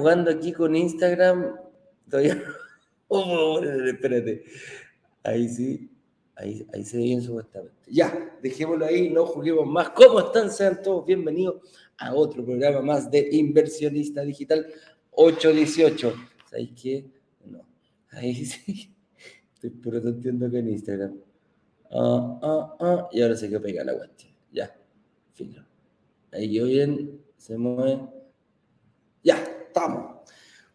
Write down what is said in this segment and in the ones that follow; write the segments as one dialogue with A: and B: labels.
A: jugando aquí con Instagram. Todavía Oh, espérate. Ahí sí. Ahí, ahí se ve bien supuestamente. Ya, dejémoslo ahí, no juguemos más. ¿Cómo están? Sean todos bienvenidos a otro programa más de Inversionista Digital 818. ¿Sabéis qué? No. Ahí sí. Estoy puro tonteando que en Instagram. Ah, ah, ah. Y ahora se que pega la cuestión. Ya. Filo. Ahí yo bien. Se mueve. Estamos.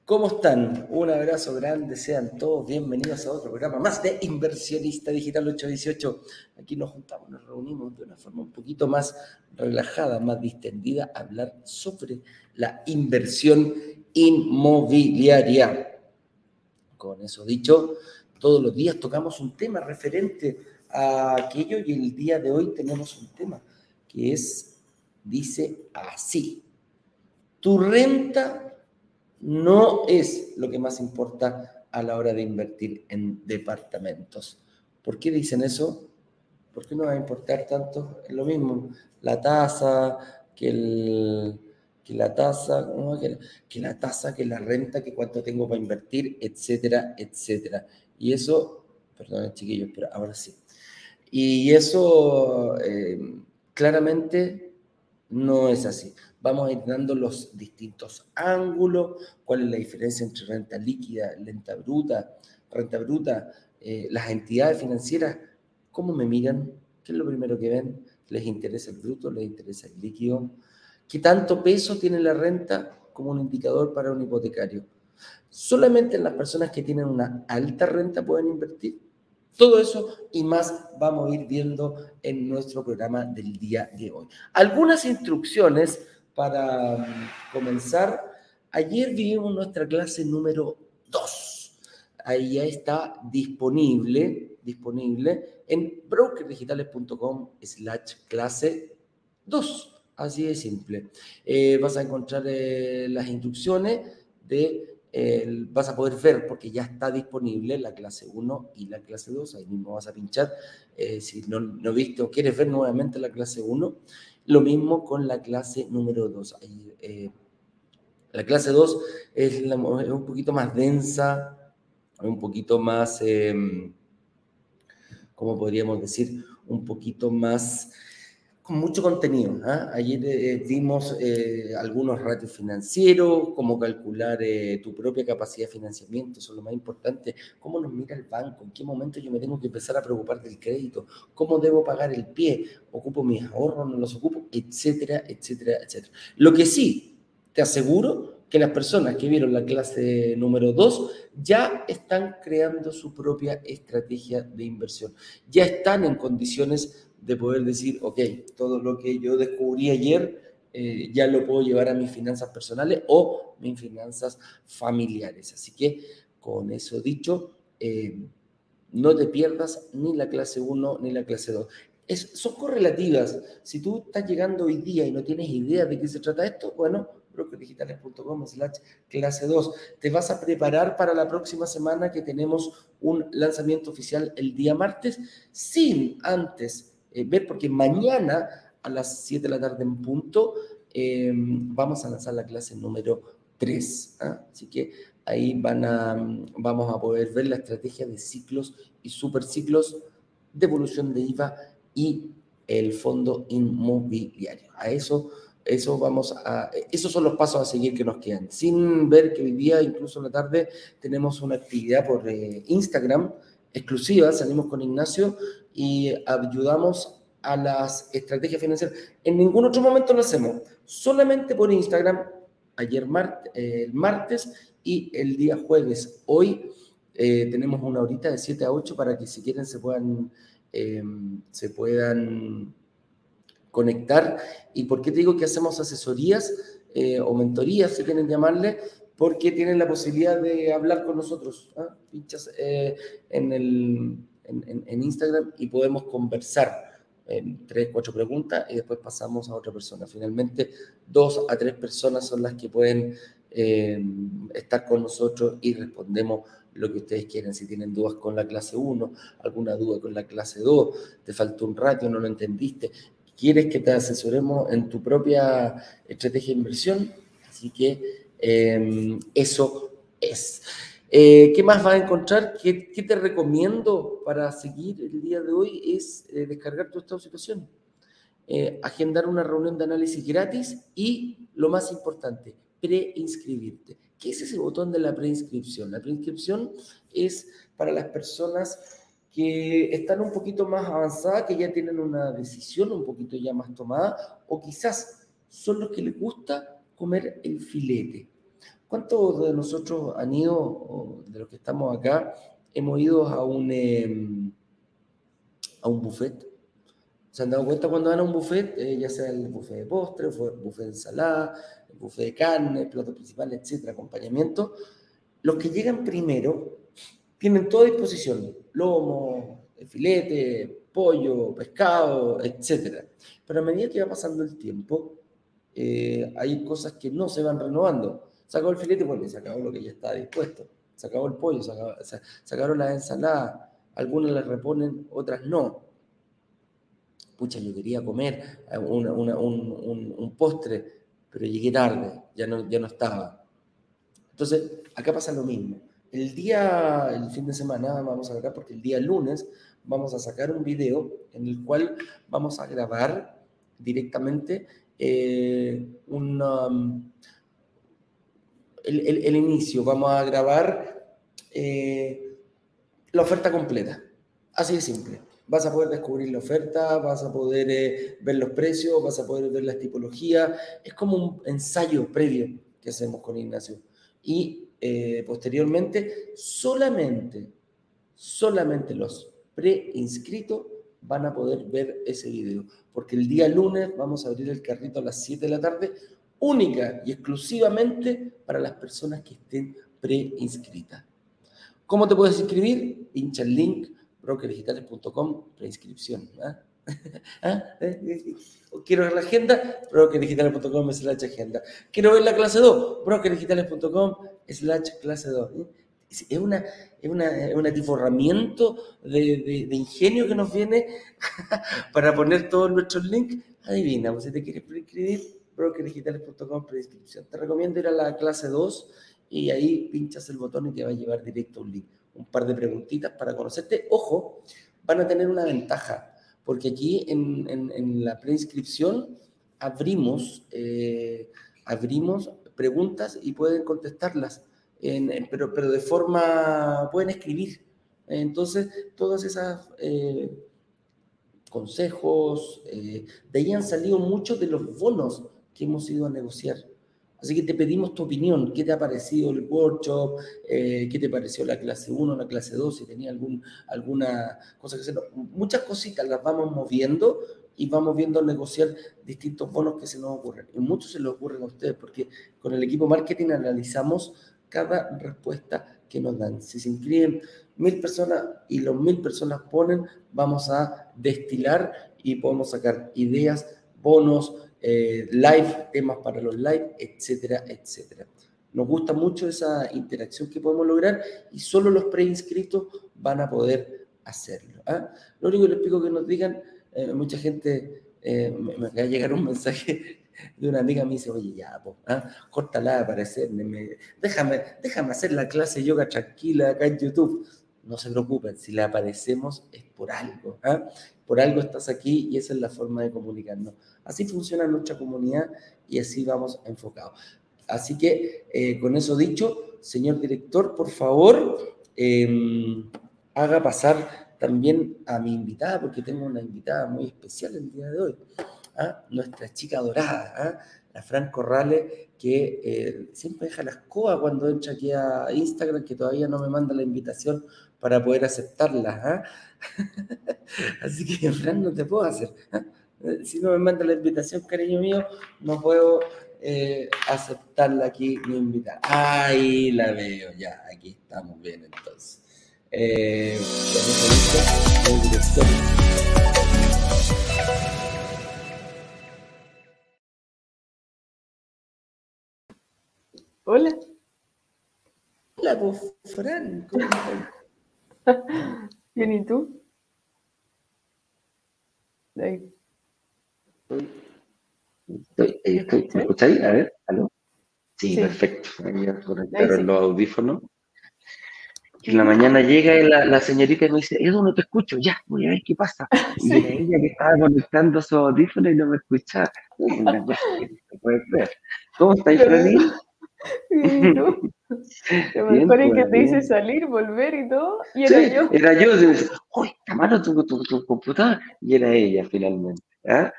A: ¿Cómo están? Un abrazo grande, sean todos bienvenidos a otro programa más de Inversionista Digital 818. Aquí nos juntamos, nos reunimos de una forma un poquito más relajada, más distendida, a hablar sobre la inversión inmobiliaria. Con eso dicho, todos los días tocamos un tema referente a aquello y el día de hoy tenemos un tema que es, dice así, tu renta no es lo que más importa a la hora de invertir en departamentos. ¿Por qué dicen eso? ¿Por qué no va a importar tanto? Es lo mismo, la tasa, que, que la tasa, que, la tasa, que la renta, que cuánto tengo para invertir, etcétera, etcétera. Y eso, perdón chiquillos, pero ahora sí. Y eso eh, claramente no es así vamos a ir dando los distintos ángulos, cuál es la diferencia entre renta líquida, renta bruta, renta bruta, eh, las entidades financieras, cómo me miran, qué es lo primero que ven, les interesa el bruto, les interesa el líquido, qué tanto peso tiene la renta como un indicador para un hipotecario. Solamente las personas que tienen una alta renta pueden invertir. Todo eso y más vamos a ir viendo en nuestro programa del día de hoy. Algunas instrucciones para comenzar, ayer vimos nuestra clase número 2. Ahí ya está disponible, disponible en brokerdigitales.com slash clase 2. Así de simple. Eh, vas a encontrar eh, las instrucciones de vas a poder ver porque ya está disponible la clase 1 y la clase 2, ahí mismo vas a pinchar, eh, si no, no viste o quieres ver nuevamente la clase 1, lo mismo con la clase número 2. Eh, la clase 2 es, un poquito más densa, un poquito más, em, ¿cómo podríamos decir? Un poquito más con mucho contenido. ¿ah? Ayer eh, vimos eh, algunos ratios financieros, cómo calcular eh, tu propia capacidad de financiamiento, eso es lo más importante, cómo nos mira el banco, en qué momento yo me tengo que empezar a preocupar del crédito, cómo debo pagar el pie, ocupo mis ahorros, no los ocupo, etcétera, etcétera, etcétera. Lo que sí, te aseguro que las personas que vieron la clase número 2 ya están creando su propia estrategia de inversión, ya están en condiciones de poder decir, ok, todo lo que yo descubrí ayer eh, ya lo puedo llevar a mis finanzas personales o mis finanzas familiares. Así que con eso dicho, eh, no te pierdas ni la clase 1 ni la clase 2. Es, son correlativas. Si tú estás llegando hoy día y no tienes idea de qué se trata esto, bueno, brokerdigitales.com slash clase 2. Te vas a preparar para la próxima semana que tenemos un lanzamiento oficial el día martes, sin antes eh, ver, porque mañana a las 7 de la tarde en punto em, vamos a lanzar la clase número 3. ¿ah? Así que ahí van a, vamos a poder ver la estrategia de ciclos y superciclos de evolución de IVA y el fondo inmobiliario. A eso, eso vamos a, esos son los pasos a seguir que nos quedan. Sin ver que hoy día, incluso en la tarde, tenemos una actividad por eh, Instagram exclusiva, salimos con Ignacio y ayudamos a las estrategias financieras. En ningún otro momento lo hacemos, solamente por Instagram, ayer el martes y el día jueves. Hoy eh, tenemos una horita de 7 a 8 para que si quieren se puedan, em, se puedan conectar. ¿Y por qué te digo que hacemos asesorías eh, o mentorías, si quieren llamarle? Porque tienen la posibilidad de hablar con nosotros. ¿ah? Pinchas eh, en el en, Instagram y podemos conversar en tres, cuatro preguntas y después pasamos a otra persona. Finalmente, dos a tres personas son las que pueden eh, estar con nosotros y respondemos lo que ustedes quieren. Si tienen dudas con la clase 1, alguna duda con la clase 2, te faltó un ratio, no lo entendiste, quieres que te asesoremos en tu propia estrategia de inversión, así que Em, eso es. Eh, ¿Qué más vas a encontrar? ¿Qué, te recomiendo para seguir el día de hoy? Es eh, descargar tu estado de situación, eh, agendar una reunión de análisis gratis y, lo más importante, preinscribirte. ¿Qué es ese botón de la preinscripción? La preinscripción es para las personas que están un poquito más avanzadas, que ya tienen una decisión un poquito ya más tomada, o quizás son los que les gusta comer el filete. ¿Cuántos de nosotros han ido, de los que estamos acá, hemos ido a un, em, a un buffet? ¿Se han dado cuenta cuando van a un buffet, eh, ya sea el buffet de postre, el buffet de ensalada, el buffet de carne, plato principal, etcétera, acompañamiento? Los que llegan primero tienen toda disposición, lomo, filete, pollo, pescado, etcétera. Pero a medida que va pasando el tiempo, eh, hay cosas que no se van renovando. Se acabó el filete, bueno, se acabó lo que ya está dispuesto. Se acabó el pollo, se, acabó, se, acabaron las ensaladas. Algunas las reponen, otras no. Pucha, yo quería comer eh, un, un, postre, pero llegué tarde, ya no, ya no estaba. Entonces, acá pasa lo mismo. El día, el fin de semana, vamos a ver porque el día lunes vamos a sacar un video en el cual vamos a grabar directamente eh, un, el, inicio, vamos a grabar eh, la oferta completa. Así de simple. Vas a poder descubrir la oferta, vas a poder eh, ver los precios, vas a poder ver las tipologías. Es como un ensayo previo que hacemos con Ignacio. Y eh, posteriormente, solamente, solamente los preinscritos van a poder ver ese video. Porque el día lunes vamos a abrir el carrito a las 7 de la tarde única y exclusivamente para las personas que estén preinscritas. ¿Cómo te puedes inscribir? Pincha el link brokerdigitales.com, preinscripción. ¿ah? ¿Ah? ¿Eh? ¿Eh? Quiero ver la agenda, brokerdigitales.com slash agenda. Quiero ver la clase 2, brokerdigitales.com slash clase 2. ¿eh? Es una, es una, un atiforramiento de, de, ingenio que nos viene para poner todos nuestros links. Adivina, si te quieres preinscribir, brokerdigitales.com prescripción. Te recomiendo ir a la clase 2 y ahí pinchas el botón y te va a llevar directo un link. Un par de preguntitas para conocerte. Ojo, van a tener una ventaja, porque aquí en, en, la preinscripción abrimos, eh, abrimos preguntas y pueden contestarlas, pero, pero de forma, pueden escribir. Entonces, todas esas... Eh, consejos, eh, de ahí han salido muchos de los bonos que hemos ido a negociar. Así que te pedimos tu opinión, qué te ha parecido el workshop, eh, qué te pareció la clase 1, la clase 2, si tenía algún, alguna cosa que hacer. Muchas cositas las vamos moviendo y vamos viendo negociar distintos bonos que se nos ocurren. Y muchos se les ocurren a ustedes, porque con el equipo marketing analizamos cada respuesta que nos dan. Si se inscriben mil personas y los mil personas ponen, vamos a destilar y podemos sacar ideas, bonos, eh, live, temas para los live, etcétera, etcétera. Nos gusta mucho esa interacción que podemos lograr y solo los preinscritos van a poder hacerlo. ¿ah? Lo único que les pido que nos digan, eh, mucha gente, eh, me, va a llegar un mensaje de una amiga me dice, oye, ya, pues, córtala aparecerme, déjame, déjame hacer la clase yoga tranquila acá en YouTube. No se preocupen, si le aparecemos es por algo. ¿ah? Por algo estás aquí y esa es la forma de comunicarnos. Así funciona nuestra comunidad y así vamos enfocados. Así que eh, con eso dicho, señor director, por favor, em, haga pasar también a mi invitada, porque tengo una invitada muy especial el día de hoy, ¿ah? nuestra chica dorada, ¿ah? la Fran Corrales, que eh, siempre deja la escoba cuando entra aquí a Instagram, que todavía no me manda la invitación para poder aceptarla. ¿ah? Así que, Fran, no te puedo hacer. ¿ah? Si no me manda la invitación, cariño mío, no puedo eh, aceptarla aquí, mi invitada. Ahí la veo, ya, aquí estamos bien entonces. Eh,
B: Hola.
A: Hola, pues, Fran, ¿cómo estás?
B: Bien, ¿y tú?
A: Estoy, estoy, ¿me escucháis? A ver, ¿aló? Sí, perfecto. Ahí conectaron los audífonos. Y en la mañana llega la, la, señorita y me dice, Edu, no te escucho, ya, voy a ver qué pasa. Y era ella que estaba conectando su audífono y no me escuchaba. ¿Cómo estáis, Franny?
B: Lo mejor es que te dice salir, volver y todo, y era sí, yo.
A: Era yo, ¡Uy, mano tu, tu, tu, computador! Y era ella finalmente. ¿ah?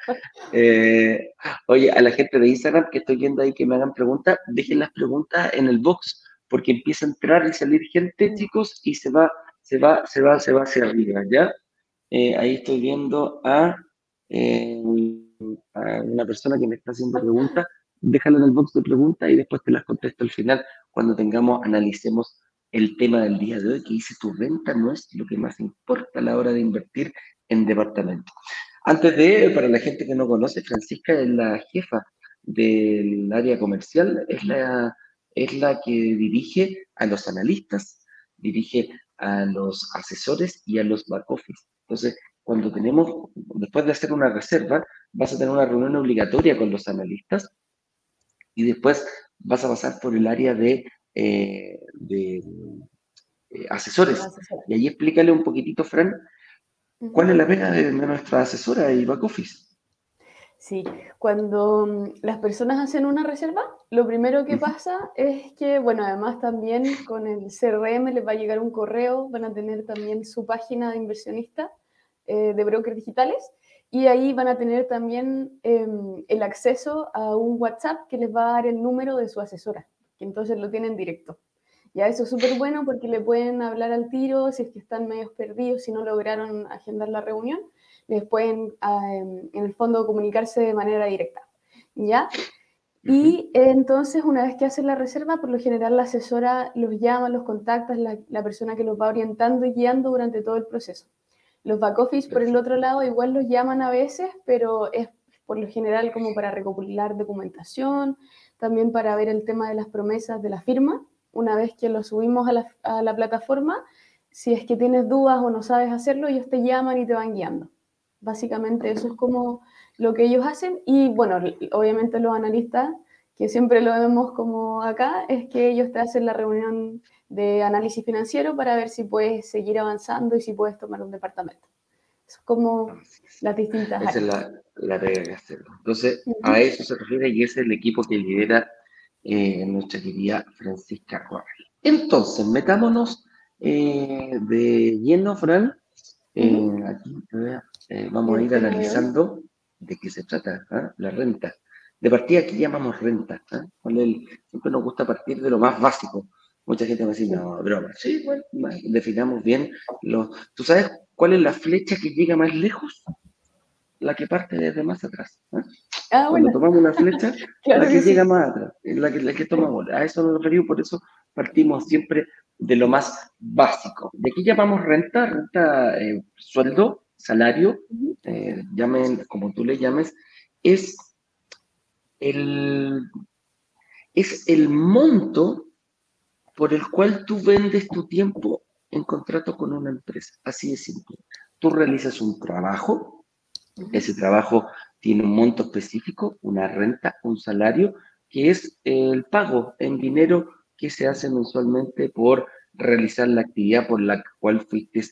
A: Eh, oye, a la gente de Instagram que estoy viendo ahí que me hagan preguntas, dejen las preguntas en el box porque empieza a entrar y salir gente, chicos, y se va, se va, se va, se va hacia arriba, ¿ya? Eh, ahí estoy viendo a, eh, a, una persona que me está haciendo preguntas. Déjalo en el box de preguntas y después te las contesto al final cuando tengamos, analicemos el tema del día de hoy, que dice tu renta no es lo que más importa a la hora de invertir en departamento. Antes de, para la gente que no conoce, Francisca es la jefa del área comercial, es la es la que dirige a los analistas, dirige a los asesores y a los back office. Entonces, cuando tenemos, después de hacer una reserva, vas a tener una reunión obligatoria con los analistas y después vas a pasar por el área de, eh, de eh, asesores. Y ahí explícale un poquitito, Fran, cuál es la pena de, de nuestra asesora y back office.
B: Sí, cuando mm, las personas hacen una reserva, lo primero que pasa es que, bueno, además también con el CRM les va a llegar un correo, van a tener también su página de inversionista eh, de brokers digitales y ahí van a tener también em, el acceso a un WhatsApp que les va a dar el número de su asesora, que entonces lo tienen directo. Ya eso es súper bueno porque le pueden hablar al tiro si es que están medios perdidos, si no lograron agendar la reunión les pueden, ah, en el fondo, comunicarse de manera directa. ¿Ya? Y entonces, una vez que hacen la reserva, por lo general la asesora los llama, los contacta, es la, la, persona que los va orientando y guiando durante todo el proceso. Los back office, por el otro lado, igual los llaman a veces, pero es por lo general como para recopilar documentación, también para ver el tema de las promesas de la firma. Una vez que lo subimos a la, a la plataforma, si es que tienes dudas o no sabes hacerlo, ellos te llaman y te van guiando. Básicamente eso es como lo que ellos hacen y bueno, obviamente los analistas, que siempre lo vemos como acá, es que ellos te hacen la reunión de análisis financiero para ver si puedes seguir avanzando y si puedes tomar un departamento. Es como las distintas
A: Esa es la, la regla que hacerlo. Entonces, a eso se refiere y ese es el equipo que lidera eh, nuestra querida Francisca Juárez. Entonces, metámonos eh, de lleno, Fran. Eh, aquí, eh, vamos a ir analizando de qué se trata ¿ah? la renta. De partida, ¿qué llamamos renta? ¿ah? siempre nos gusta partir de lo más básico. Mucha gente me dice, no, broma. Sí, bueno, definamos bien. Los... ¿Tú sabes cuál es la flecha que llega más lejos? La que parte desde más atrás. ¿ah? ah Cuando tomamos una flecha, la que, llega más atrás, la que, la que tomamos. A eso nos referimos, por eso partimos siempre de lo más básico. ¿De qué llamamos renta? Renta, eh, sueldo, salario, eh, llamen como tú le llames, es el, es el monto por el cual tú vendes tu tiempo en contrato con una empresa. Así de simple. Tú realizas un trabajo, ese trabajo tiene un monto específico, una renta, un salario, que es el pago en dinero que se hace mensualmente por realizar la actividad por la cual fuiste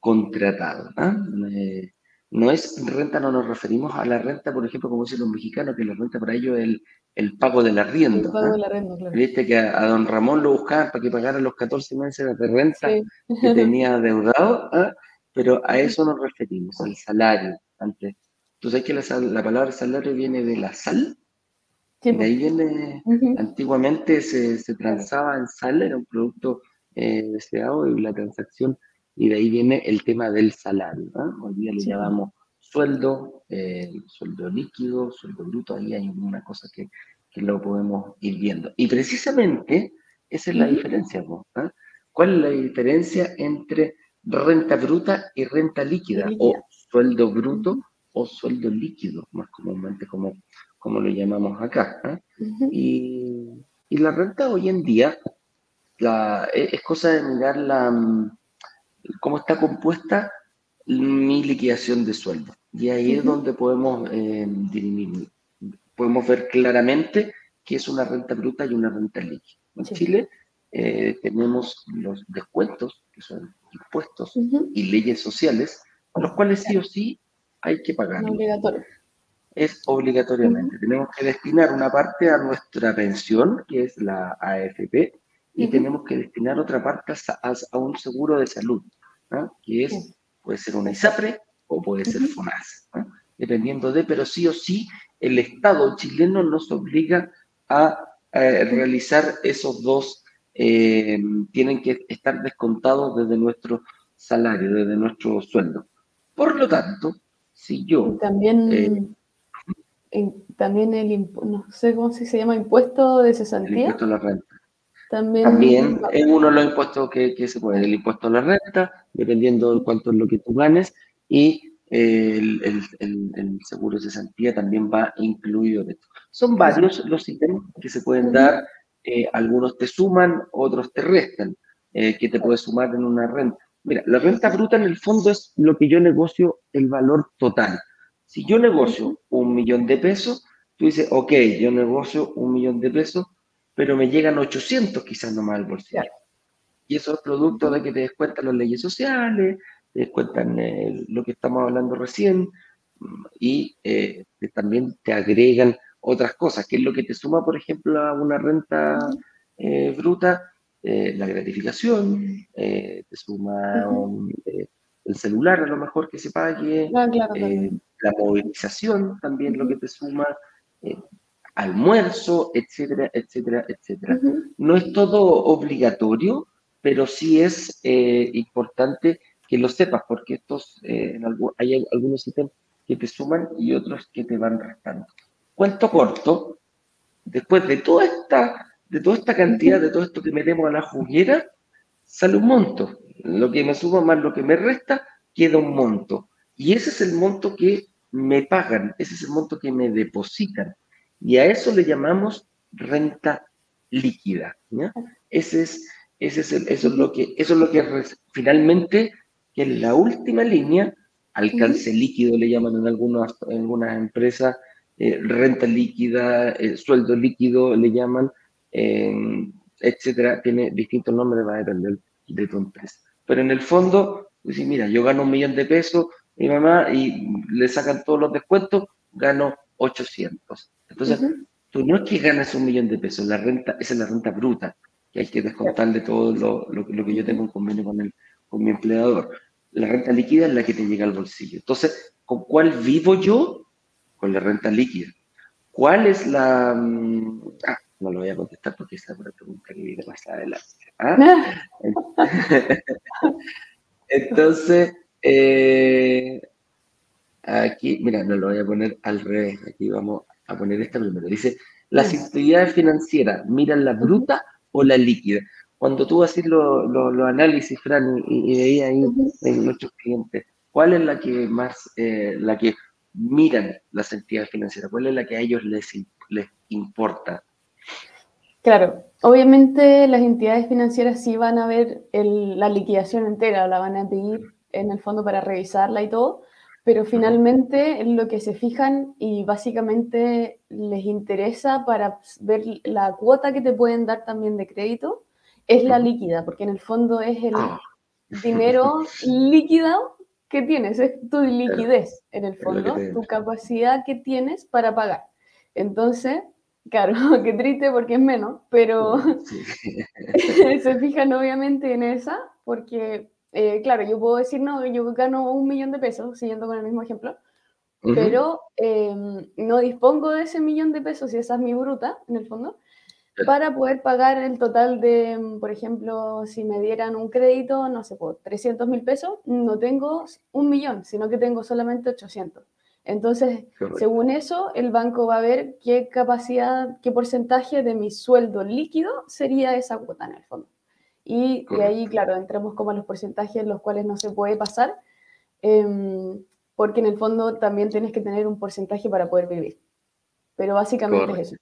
A: contratado. ¿ah? Eh, no es renta, no nos referimos a la renta, por ejemplo, como dicen los mexicanos, que la renta para ellos es el, el pago del arriendo. El pago ¿ah? del arriendo, claro. Viste que a, don Ramón lo buscaban para que pagara los 14 meses de renta que tenía deudado, ¿ah? pero a eso nos referimos, al salario. Antes. ¿Tú sabes que la, la palabra salario viene de la sal? De ahí viene, antiguamente se, se transaba en sal, era un producto eh, deseado y la transacción y de ahí viene el tema del salario. Hoy día le llamamos sueldo, eh, sueldo líquido, sueldo bruto, ahí hay una cosa que, que, lo podemos ir viendo. Y precisamente esa es la diferencia. ¿Cuál es la diferencia entre renta bruta y renta líquida? O sueldo bruto o sueldo líquido, más comúnmente como, como lo llamamos acá. y, y, la renta hoy en día la, es cosa de mirar la cómo está compuesta mi liquidación de sueldo. Y ahí es donde podemos eh, dirimir, podemos ver claramente qué es una renta bruta y una renta líquida. En Chile eh, tenemos los descuentos, que son impuestos y leyes sociales, los cuales sí o sí hay que pagar.
B: Obligatorio.
A: Es obligatoriamente. Tenemos que destinar una parte a nuestra pensión, que es la AFP, y tenemos que destinar otra parte a, un seguro de salud, que es, puede ser una ISAPRE o puede ser FONAS, dependiendo de, pero sí o sí el Estado chileno nos obliga a realizar esos dos, eh, tienen que estar descontados desde nuestro salario, desde nuestro sueldo. Por lo tanto, si yo...
B: también, eh, también el, no sé cómo se llama, impuesto de cesantía. El
A: impuesto a la renta. También, es uno de los impuestos que, que, se puede, el impuesto a la renta, dependiendo de cuánto es lo que tú ganes, y el, el, el, seguro de cesantía también va incluido de esto. Son varios los ítems que se pueden dar, eh, algunos te suman, otros te restan, eh, que te puedes sumar en una renta. Mira, la renta bruta en el fondo es lo que yo negocio el valor total. Si yo negocio un millón de pesos, tú dices, ok, yo negocio un millón de pesos, pero me llegan 800 quizás nomás al bolsillo. Y eso es producto de que te descuentan las leyes sociales, te descuentan eh, lo que estamos hablando recién, y eh, también te agregan otras cosas, que es lo que te suma, por ejemplo, a una renta eh, bruta, la gratificación, te suma el celular a lo mejor que se pague, ah, la movilización también lo que te suma, almuerzo, etcétera, etcétera, etcétera. No es todo obligatorio, pero sí es importante que lo sepas, porque estos, eh, hay algunos ítems que te suman y otros que te van restando. Cuento corto, después de toda esta, de toda esta cantidad, de todo esto que metemos a la juguera, sale un monto. Lo que me suma más lo que me resta, queda un monto. Y ese es el monto que me pagan, ese es el monto que me depositan. Y a eso le llamamos renta líquida. Ese es, ese es eso, es lo que, eso es lo que finalmente que en la última línea, alcance líquido le llaman en algunas, algunas empresas, eh, renta líquida, eh, sueldo líquido le llaman, em, etcétera, tiene distintos nombres, va a depender de tu empresa. Pero en el fondo, pues, mira, yo gano un millón de pesos, mi mamá, y le sacan todos los descuentos, gano 800. Entonces, tú no es que ganes un millón de pesos, la renta, esa es la renta bruta, que hay que descontarle todo lo, lo, que yo tengo en convenio con el, con mi empleador. La renta líquida es la que te llega al bolsillo. Entonces, ¿con cuál vivo yo? Con la renta líquida. ¿Cuál es la... Mm, ah, no lo voy a contestar porque esa es una pregunta que viene más adelante. ¿ah? Entonces, eh, aquí, mira, no lo voy a poner al revés. Aquí vamos a poner esta primero. Dice, ¿las actividades financieras miran la bruta o la líquida? Cuando tú haces los lo, análisis, Fran, y, y, ahí en nuestros clientes, ¿cuál es la que más, eh, la que miran las entidades financieras? ¿Cuál es la que a ellos les, les importa?
B: Claro, obviamente las entidades financieras sí van a ver la liquidación entera, la van a pedir en el fondo para revisarla y todo, pero finalmente lo que se fijan y básicamente les interesa para ver la cuota que te pueden dar también de crédito es la líquida, porque en el fondo es el ah. dinero líquido que tienes, es tu liquidez en el fondo, tu capacidad que tienes para pagar. Entonces, claro, qué triste porque es menos, pero se fijan obviamente en esa, porque, eh, claro, yo puedo decir, no, yo gano un millón de pesos, siguiendo con el mismo ejemplo, pero em, no dispongo de ese millón de pesos y esa es mi bruta, en el fondo, para poder pagar el total de, por ejemplo, si me dieran un crédito, no sé, por 300 mil pesos, no tengo un millón, sino que tengo solamente 800. Entonces, según eso, el banco va a ver qué capacidad, qué porcentaje de mi sueldo líquido sería esa cuota en el fondo. Y de ahí, claro, entremos como a los porcentajes los cuales no se puede pasar, em, porque en el fondo también tienes que tener un porcentaje para poder vivir. Pero básicamente es eso.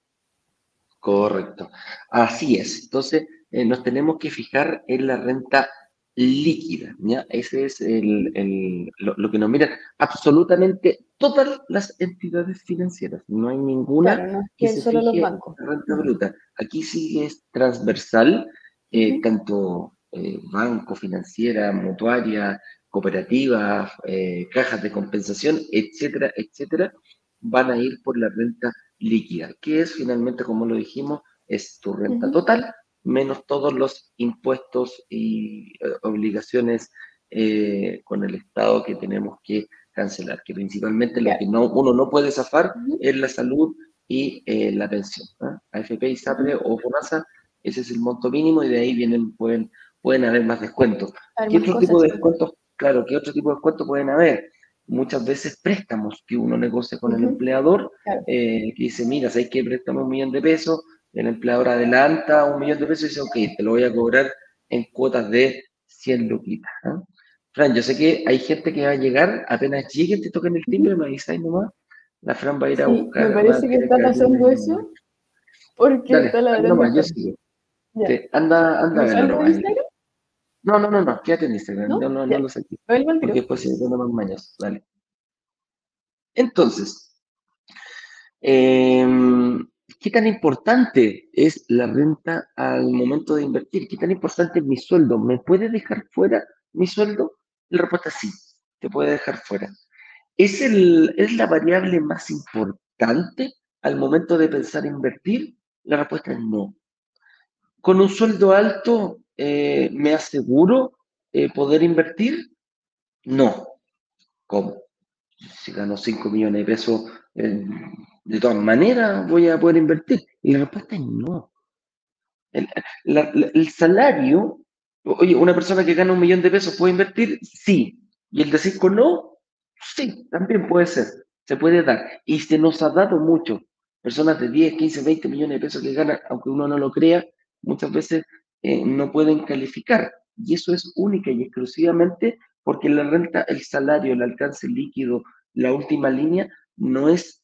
A: Correcto. Así es. Entonces, eh, nos tenemos que fijar en la renta líquida. ¿ya? Ese es el, lo, que nos miran absolutamente todas las entidades financieras. No hay ninguna
B: que se solo los bancos.
A: renta bruta. Aquí sí es transversal, eh, tanto eh, banco, financiera, mutuaria, cooperativas, eh, cajas de compensación, etcétera, etcétera, van a ir por la renta líquida, que es finalmente, como lo dijimos, es tu renta total menos todos los impuestos y eh, obligaciones eh, con el Estado que tenemos que cancelar, que principalmente lo que no, uno no puede zafar es la salud y eh, la pensión. AFP, ISAPRE o FONASA, ese es el monto mínimo y de ahí vienen, pueden, pueden haber más descuentos. ¿Qué otro tipo de descuentos? Claro, ¿qué otro tipo de descuentos pueden haber? Muchas veces préstamos que uno negocia con el empleador, que dice, mira, hay que préstame un millón de pesos, el empleador adelanta un millón de pesos y dice, ok, te lo voy a cobrar en cuotas de 100 luquitas. ¿ah? Fran, yo sé que hay gente que va a llegar, apenas lleguen, te toquen el timbre, me avisáis nomás, la Fran va a ir a buscar.
B: Me parece que está pasando eso, porque está la verdad.
A: No, yo sigo. anda, anda. No, no, no, no, quédate en Instagram, no, no, no, no lo sé. Porque después se pone más mañas, dale. Entonces, eh, ¿Qué tan importante es la renta al momento de invertir? ¿Qué tan importante es mi sueldo? ¿Me puede dejar fuera mi sueldo? La respuesta es sí, te puede dejar fuera. ¿Es, el, ¿Es la variable más importante al momento de pensar invertir? La respuesta es no. ¿Con un sueldo alto eh, me aseguro eh, poder invertir? No. ¿Cómo? Si gano 5 millones de pesos de todas maneras voy a poder invertir. Y la respuesta es no. El, salario, oye, una persona que gana un millón de pesos puede invertir, sí. Y el decir con no, sí, también puede ser, se puede dar. Y se nos ha dado mucho. Personas de 10, 15, 20 millones de pesos que ganan, aunque uno no lo crea, muchas veces eh, no pueden calificar. Y eso es única y exclusivamente porque la renta, el salario, el alcance líquido, la última línea, no es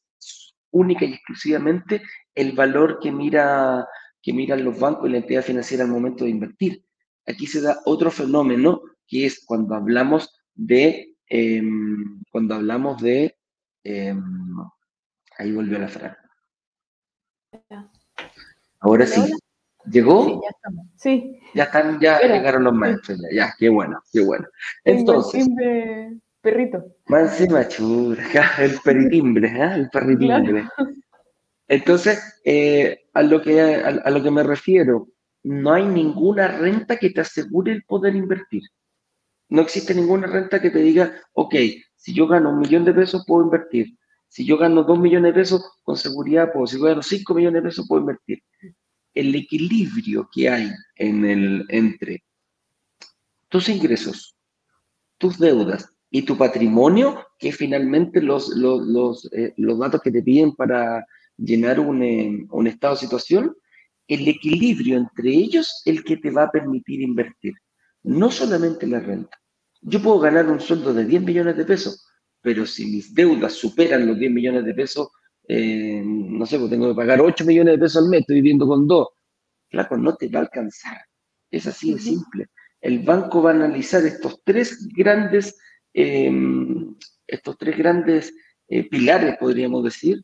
A: única y exclusivamente el valor que, mira, que miran los bancos y la entidad financiera al momento de invertir. Aquí se da otro fenómeno que es cuando hablamos de, em, cuando hablamos de, em, ahí volvió la frase. Ahora sí. ¿Llegó?
B: Sí, ya estamos. Sí.
A: Ya están, ya llegaron los maestros, ya, ya, qué bueno, qué bueno. Entonces.
B: Perrito.
A: Más encima, el peritimbre, ¿eh? el perritimbre. Entonces, eh, a, lo que, a, lo que me refiero, no hay ninguna renta que te asegure el poder invertir. No existe ninguna renta que te diga, ok, si yo gano un millón de pesos, puedo invertir. Si yo gano dos millones de pesos, con seguridad puedo. Si yo gano cinco millones de pesos, puedo invertir. El equilibrio que hay en el, entre tus ingresos, tus deudas y tu patrimonio, que finalmente los, los, los, eh, datos que te piden para llenar un, eh, un, estado de situación, el equilibrio entre ellos el que te va a permitir invertir, no solamente la renta. Yo puedo ganar un sueldo de 10 millones de pesos, pero si mis deudas superan los 10 millones de pesos, eh, no sé, pues tengo que pagar 8 millones de pesos al mes, estoy viviendo con 2. Flaco, no te va a alcanzar. Es así de simple. El banco va a analizar estos tres grandes Em, estos tres grandes eh, pilares, podríamos decir,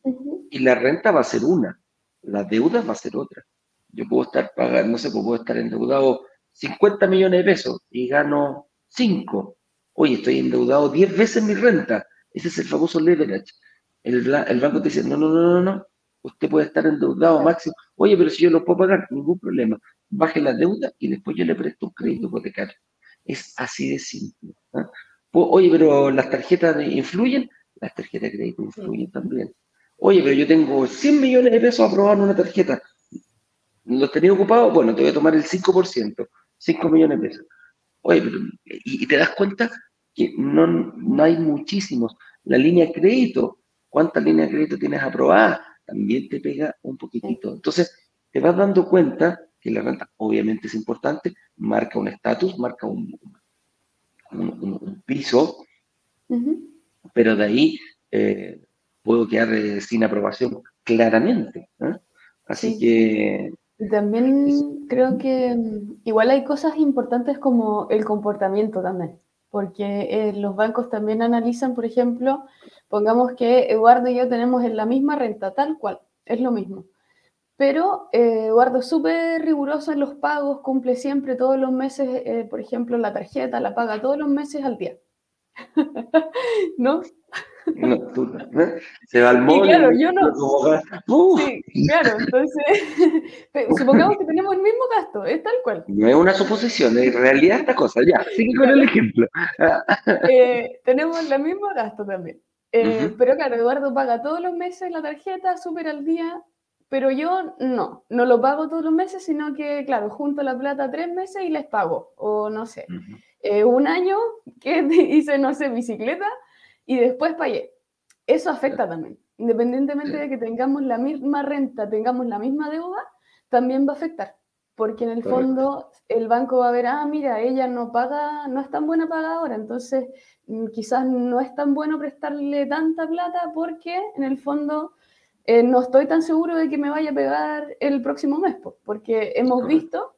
A: y la renta va a ser una, la deuda va a ser otra. Yo puedo estar pagando, no sé, pues puedo estar endeudado 50 millones de pesos y gano 5. Oye, estoy endeudado 10 veces mi renta. Ese es el famoso leverage. El, el banco te dice, no, no, no, no, no, usted puede estar endeudado máximo. Oye, pero si yo lo puedo pagar, ningún problema. Baje la deuda y después yo le presto un crédito hipotecario. Es así de simple. ¿ah? Oye, pero las tarjetas influyen, las tarjetas de crédito influyen también. Oye, pero yo tengo 100 millones de pesos aprobados en una tarjeta. ¿Los tenía ocupados? Bueno, te voy a tomar el 5%, 5 millones de pesos. Oye, pero, y, te das cuenta que no, no hay muchísimos. La línea de crédito, ¿cuántas líneas de crédito tienes aprobadas? También te pega un poquitito. Entonces, te vas dando cuenta que la renta obviamente es importante, marca un estatus, marca un, un, piso, pero de ahí eh, puedo quedar eh, sin aprobación claramente. Así que
B: Y también creo que mm, igual hay cosas importantes como el comportamiento también, porque eh, los bancos también analizan, por ejemplo, pongamos que Eduardo y yo tenemos en la misma renta, tal cual, es lo mismo. Pero eh, Eduardo es súper riguroso en los pagos, cumple siempre todos los meses, eh, por ejemplo, la tarjeta la paga todos los meses al día. ¿No?
A: Se va al móvil.
B: claro, yo no. Sí, claro, entonces, supongamos que tenemos el mismo gasto, es tal cual.
A: No es una suposición, es realidad esta cosa, ya, sigue con el ejemplo.
B: Eh, tenemos el mismo gasto también. Eh, pero claro, Eduardo paga todos los meses la tarjeta, súper al día, pero yo no, no lo pago todos los meses, sino que, claro, junto la plata tres meses y les pago, o no sé, eh, un año que hice, no sé, bicicleta y después pagué. Eso afecta también. Independientemente de que tengamos la misma renta, tengamos la misma deuda, también va a afectar. Porque en el fondo el banco va a ver, ah, mira, ella no paga, no es tan buena pagadora, entonces quizás no es tan bueno prestarle tanta plata porque en el fondo eh, no estoy tan seguro de que me vaya a pegar el próximo mes, porque hemos visto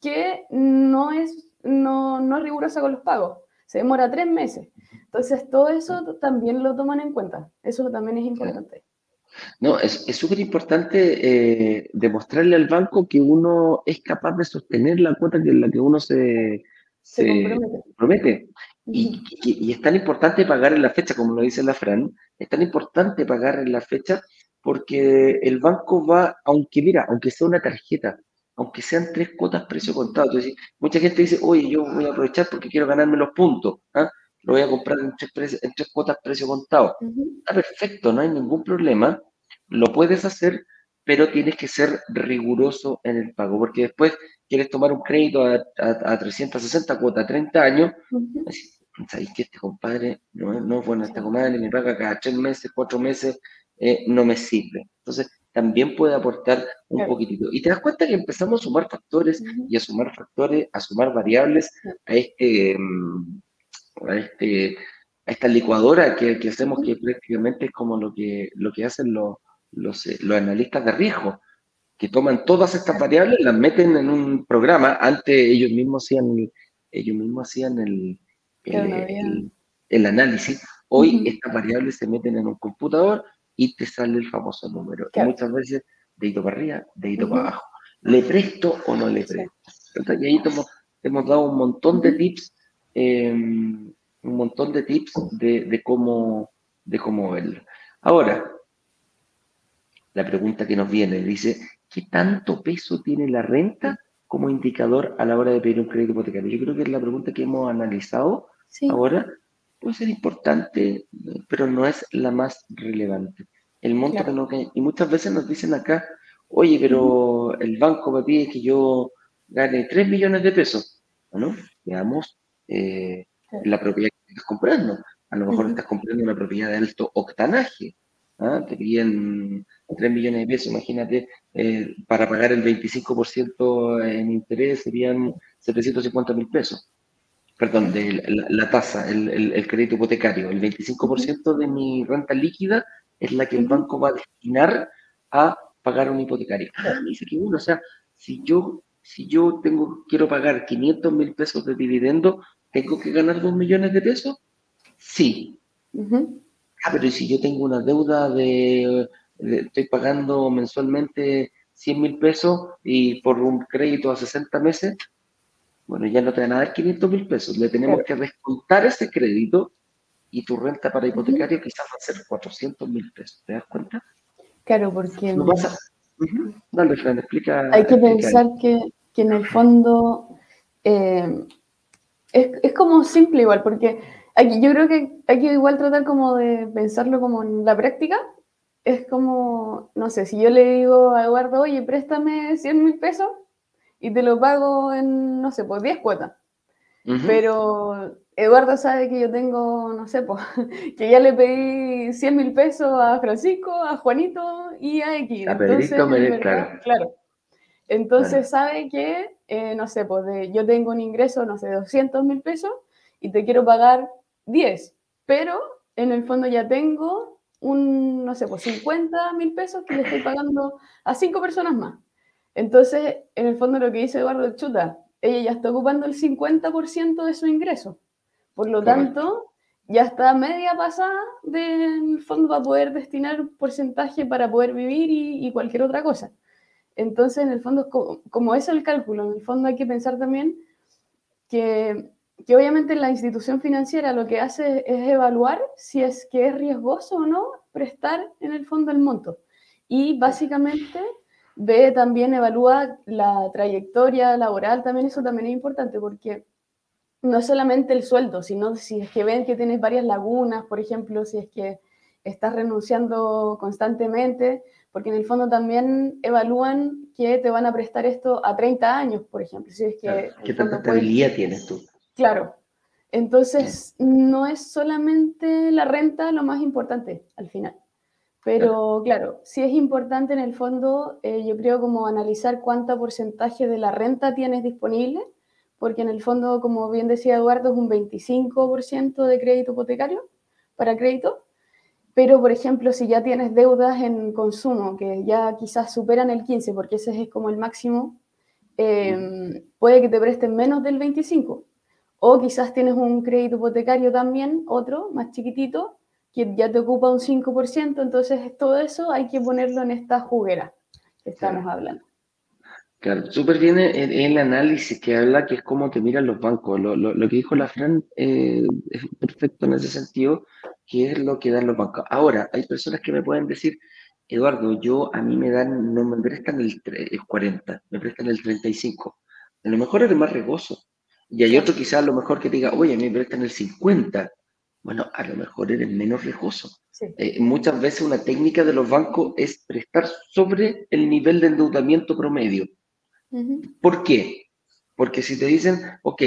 B: que no es, no, no es rigurosa con los pagos, se demora tres meses. Entonces, todo eso también lo toman en cuenta. Eso también es importante.
A: No, es súper importante eh, demostrarle al banco que uno es capaz de sostener la cuota en la que uno se, se, compromete. Y, y, es tan importante pagar en la fecha, como lo dice la Fran, es tan importante pagar en la fecha porque el banco va, aunque mira, aunque sea una tarjeta, aunque sean tres cuotas precio contado, entonces, mucha gente dice, oye, yo voy a aprovechar porque quiero ganarme los puntos. ¿ah? lo voy a comprar en tres, en tres cuotas precio contado. Está perfecto, no hay ningún problema, lo puedes hacer, pero tienes que ser riguroso en el pago, porque después quieres tomar un crédito a, a, 360 cuotas, 30 años, ¿sabéis que este compadre no, no es bueno, este compadre me paga cada tres meses, cuatro meses, eh, no me sirve? Entonces, también puede aportar un poquitito. Y te das cuenta que empezamos a sumar factores y a sumar factores, a sumar variables a este... Mm, a, este, a esta licuadora que, que, hacemos, que prácticamente es como lo que, lo que hacen los, los, eh, los analistas de riesgo, que toman todas estas variables, las meten en un programa, antes ellos mismos hacían, ellos mismos hacían el, el, el, análisis, hoy estas variables se meten en un computador y te sale el famoso número. Y muchas veces, dedito para arriba, dedito para abajo. ¿Le presto o no le presto? Entonces, y ahí hemos, hemos dado un montón de tips Em, un montón de tips de, cómo, de cómo verlo. Ahora, la pregunta que nos viene dice, ¿qué tanto peso tiene la renta como indicador a la hora de pedir un crédito hipotecario? Yo creo que es la pregunta que hemos analizado ahora. Puede ser importante, pero no es la más relevante. El monto que no, y muchas veces nos dicen acá, oye, pero el banco me pide que yo gane 3 millones de pesos. Bueno, veamos eh, la propiedad que estás comprando. A lo mejor estás comprando una propiedad de alto octanaje. ¿ah? Te piden 3 millones de pesos, imagínate, eh, para pagar el 25% en interés serían 750 mil pesos. Perdón, de la, tasa, el, el, crédito hipotecario. El 25% de mi renta líquida es la que el banco va a destinar a pagar un hipotecario. Ah, dice que uno, o sea, si yo, si yo tengo, quiero pagar 500 mil pesos de dividendo, ¿Tengo que ganar dos millones de pesos? Sí. Ah, pero si yo tengo una deuda de, estoy pagando mensualmente 100 mil pesos y por un crédito a 60 meses, bueno, ya no te van a dar 500 mil pesos. Le tenemos que descontar ese crédito y tu renta para hipotecario quizás va a ser 400 mil pesos. ¿Te das cuenta?
B: Claro, porque...
A: No pasa. Dale, Fran, explica.
B: Hay que pensar que, que, en el fondo eh, es, es, como simple igual, porque aquí, yo creo que hay que igual tratar como de pensarlo como en la práctica. Es como, no sé, si yo le digo a Eduardo, oye, préstame 100 mil pesos y te lo pago en, no sé, pues 10 cuotas. Pero Eduardo sabe que yo tengo, no sé, pues, que ya le pedí 100 mil pesos a Francisco, a Juanito y a X.
A: A Pedrito, claro.
B: claro. Entonces sabe que, eh, no sé, pues yo tengo un ingreso, no sé, 200 mil pesos y te quiero pagar 10, pero en el fondo ya tengo un, no sé, pues 50 mil pesos que le estoy pagando a cinco personas más. Entonces, en el fondo lo que dice Eduardo Chuta, ella ya está ocupando el 50% de su ingreso. Por lo tanto, ya está media pasada del fondo para poder destinar un porcentaje para poder vivir y, cualquier otra cosa. Entonces, en el fondo, como, como, es el cálculo, en el fondo hay que pensar también que, que, obviamente la institución financiera lo que hace es evaluar si es que es riesgoso o no prestar en el fondo el monto. Y básicamente ve también, evalúa la trayectoria laboral, también eso también es importante porque no solamente el sueldo, sino si es que ven que tienes varias lagunas, por ejemplo, si es que estás renunciando constantemente, porque en el fondo también evalúan que te van a prestar esto a 30 años, por ejemplo. Si es que
A: ¿Qué tanta estabilidad tienes tú?
B: Claro. Entonces, no es solamente la renta lo más importante al final. Pero claro, sí es importante en el fondo, eh, yo creo, como analizar cuánto porcentaje de la renta tienes disponible, porque en el fondo, como bien decía Eduardo, es un 25% de crédito hipotecario para crédito. Pero, por ejemplo, si ya tienes deudas en consumo que ya quizás superan el 15, porque ese es como el máximo, em, puede que te presten menos del 25. O quizás tienes un crédito hipotecario también, otro, más chiquitito, que ya te ocupa un 5%, entonces todo eso hay que ponerlo en esta juguera que estamos hablando.
A: Claro, súper bien el, análisis que habla, que es cómo te miran los bancos. Lo, lo, que dijo la Fran eh, es perfecto en ese sentido, que es lo que dan los bancos. Ahora, hay personas que me pueden decir, Eduardo, yo a mí me dan, no me prestan el, el 40, me prestan el 35. A lo mejor eres más regoso. Y hay otro quizás a lo mejor que diga, oye, a mí me prestan el 50 bueno, a lo mejor eres menos riesgoso. Eh, muchas veces una técnica de los bancos es prestar sobre el nivel de endeudamiento promedio. ¿Por qué? Porque si te dicen, ok,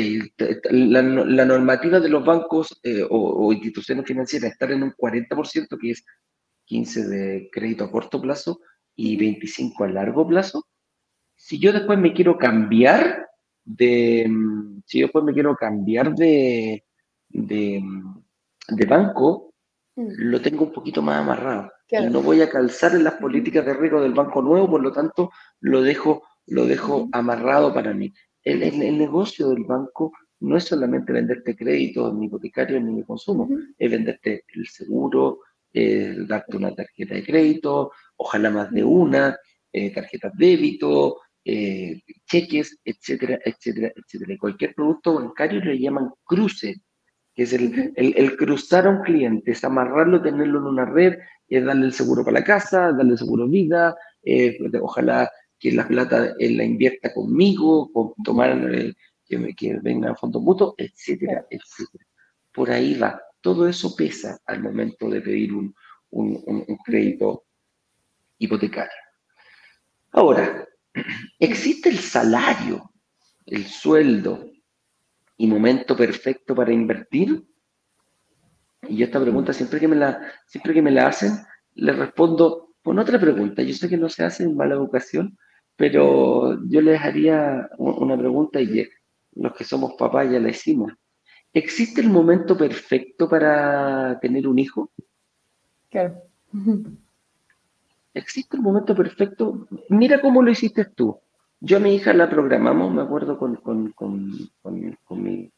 A: la, normativa de los bancos eh, o, instituciones financieras estar en un 40%, que es 15 de crédito a corto plazo y 25 a largo plazo, si yo después me quiero cambiar de, mm, si yo después me quiero cambiar de, de, mm, de banco mm. lo tengo un poquito más amarrado. No voy a calzar en las políticas de riesgo del banco nuevo, por lo tanto lo dejo, lo dejo amarrado para mí. El, el, negocio del banco no es solamente venderte créditos ni hipotecarios ni de consumo, es venderte el seguro, darte una tarjeta de crédito, ojalá más de una, eh, tarjetas débito, eh, cheques, etcétera, etcétera, etcétera. Cualquier producto bancario le llaman cruce que es el, cruzar a un cliente, es amarrarlo, tenerlo en una red, es darle el seguro para la casa, darle el seguro vida, eh, ojalá que la plata él la invierta conmigo, con tomar eh, que, que, venga a fondo mutuo, etcétera, etcétera. Por ahí va. Todo eso pesa al momento de pedir un, un crédito hipotecario. Ahora, existe el salario, el sueldo, y momento perfecto para invertir? Y yo esta pregunta, siempre que me la, siempre que me la hacen, le respondo con otra pregunta. Yo sé que no se hace en mala educación, pero yo les haría una pregunta y los que somos papás ya la hicimos. ¿Existe el momento perfecto para tener un hijo?
B: Claro.
A: ¿Existe el momento perfecto? Mira cómo lo hiciste tú. Yo a mi hija la programamos, me acuerdo con, con, con, con mi,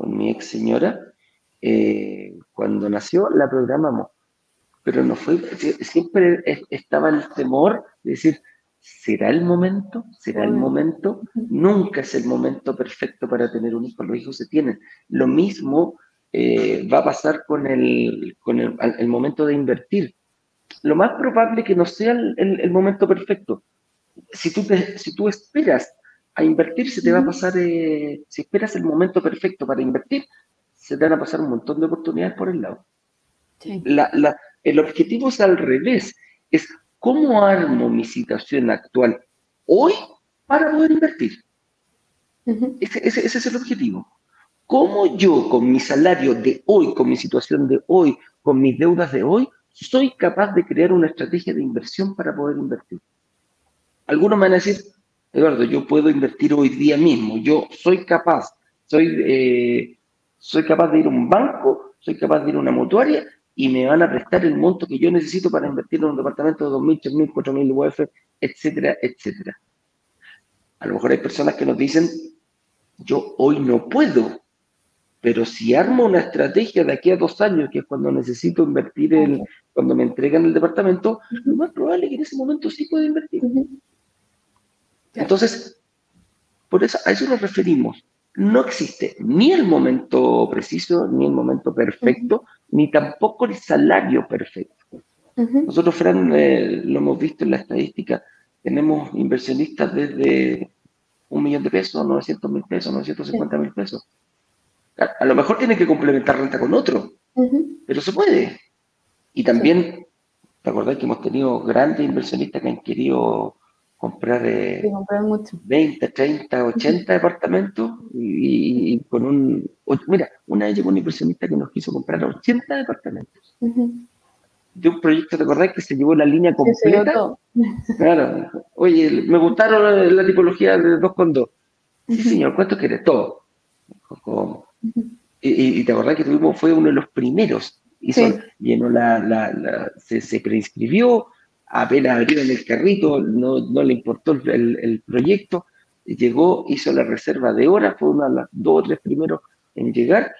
A: mi, ex señora, eh, cuando nació la programamos, pero no fue, siempre estaba el temor de decir, ¿será el momento? ¿Será el momento? Nunca es el momento perfecto para tener un hijo, los hijos se tienen. Lo mismo eh, va a pasar con, el, con el, el, momento de invertir. Lo más probable que no sea el, el momento perfecto, si tú, si tú esperas a invertir, se te va a pasar, eh, si esperas el momento perfecto para invertir, se te van a pasar un montón de oportunidades por el lado. el objetivo es al revés, es cómo armo mi situación actual hoy para poder invertir. ese, ese, es el objetivo. ¿Cómo yo con mi salario de hoy, con mi situación de hoy, con mis deudas de hoy, soy capaz de crear una estrategia de inversión para poder invertir? Algunos me van a decir, Eduardo, yo puedo invertir hoy día mismo, yo soy capaz, soy, eh, soy capaz de ir a un banco, soy capaz de ir a una mutuaria y me van a prestar el monto que yo necesito para invertir en un departamento de 2.000, 3.000, 4.000 UF, etcétera, etcétera. A lo mejor hay personas que nos dicen, yo hoy no puedo, pero si armo una estrategia de aquí a dos años, que es cuando necesito invertir, el, cuando me entregan el departamento, lo más probable es que en ese momento sí pueda invertir. Entonces, por eso, a eso nos referimos. No existe ni el momento preciso, ni el momento perfecto, ni tampoco el salario perfecto. Nosotros, Fran, eh, lo hemos visto en la estadística, tenemos inversionistas desde un millón de pesos, 900 mil pesos, 950 mil pesos. A, lo mejor tiene que complementar renta con otro, pero se puede. Y también, ¿te acordás que hemos tenido grandes inversionistas que han querido comprar, 20, 30, 80 departamentos y, con un... Mira, una vez llegó un inversionista que nos quiso comprar 80 departamentos. De un proyecto, ¿te acordás que se llevó la línea completa? Claro. Oye, me gustaron la, tipología de 2 con 2. Sí, señor, ¿cuánto quiere? Todo. ¿Cómo? Y, te acordás que tuvimos, fue uno de los primeros. Hizo, llenó la, la, se, se, preinscribió, apenas abrió en el carrito, no, no le importó el, el, proyecto, llegó, hizo la reserva de horas, fue uno de los dos o tres primeros en llegar.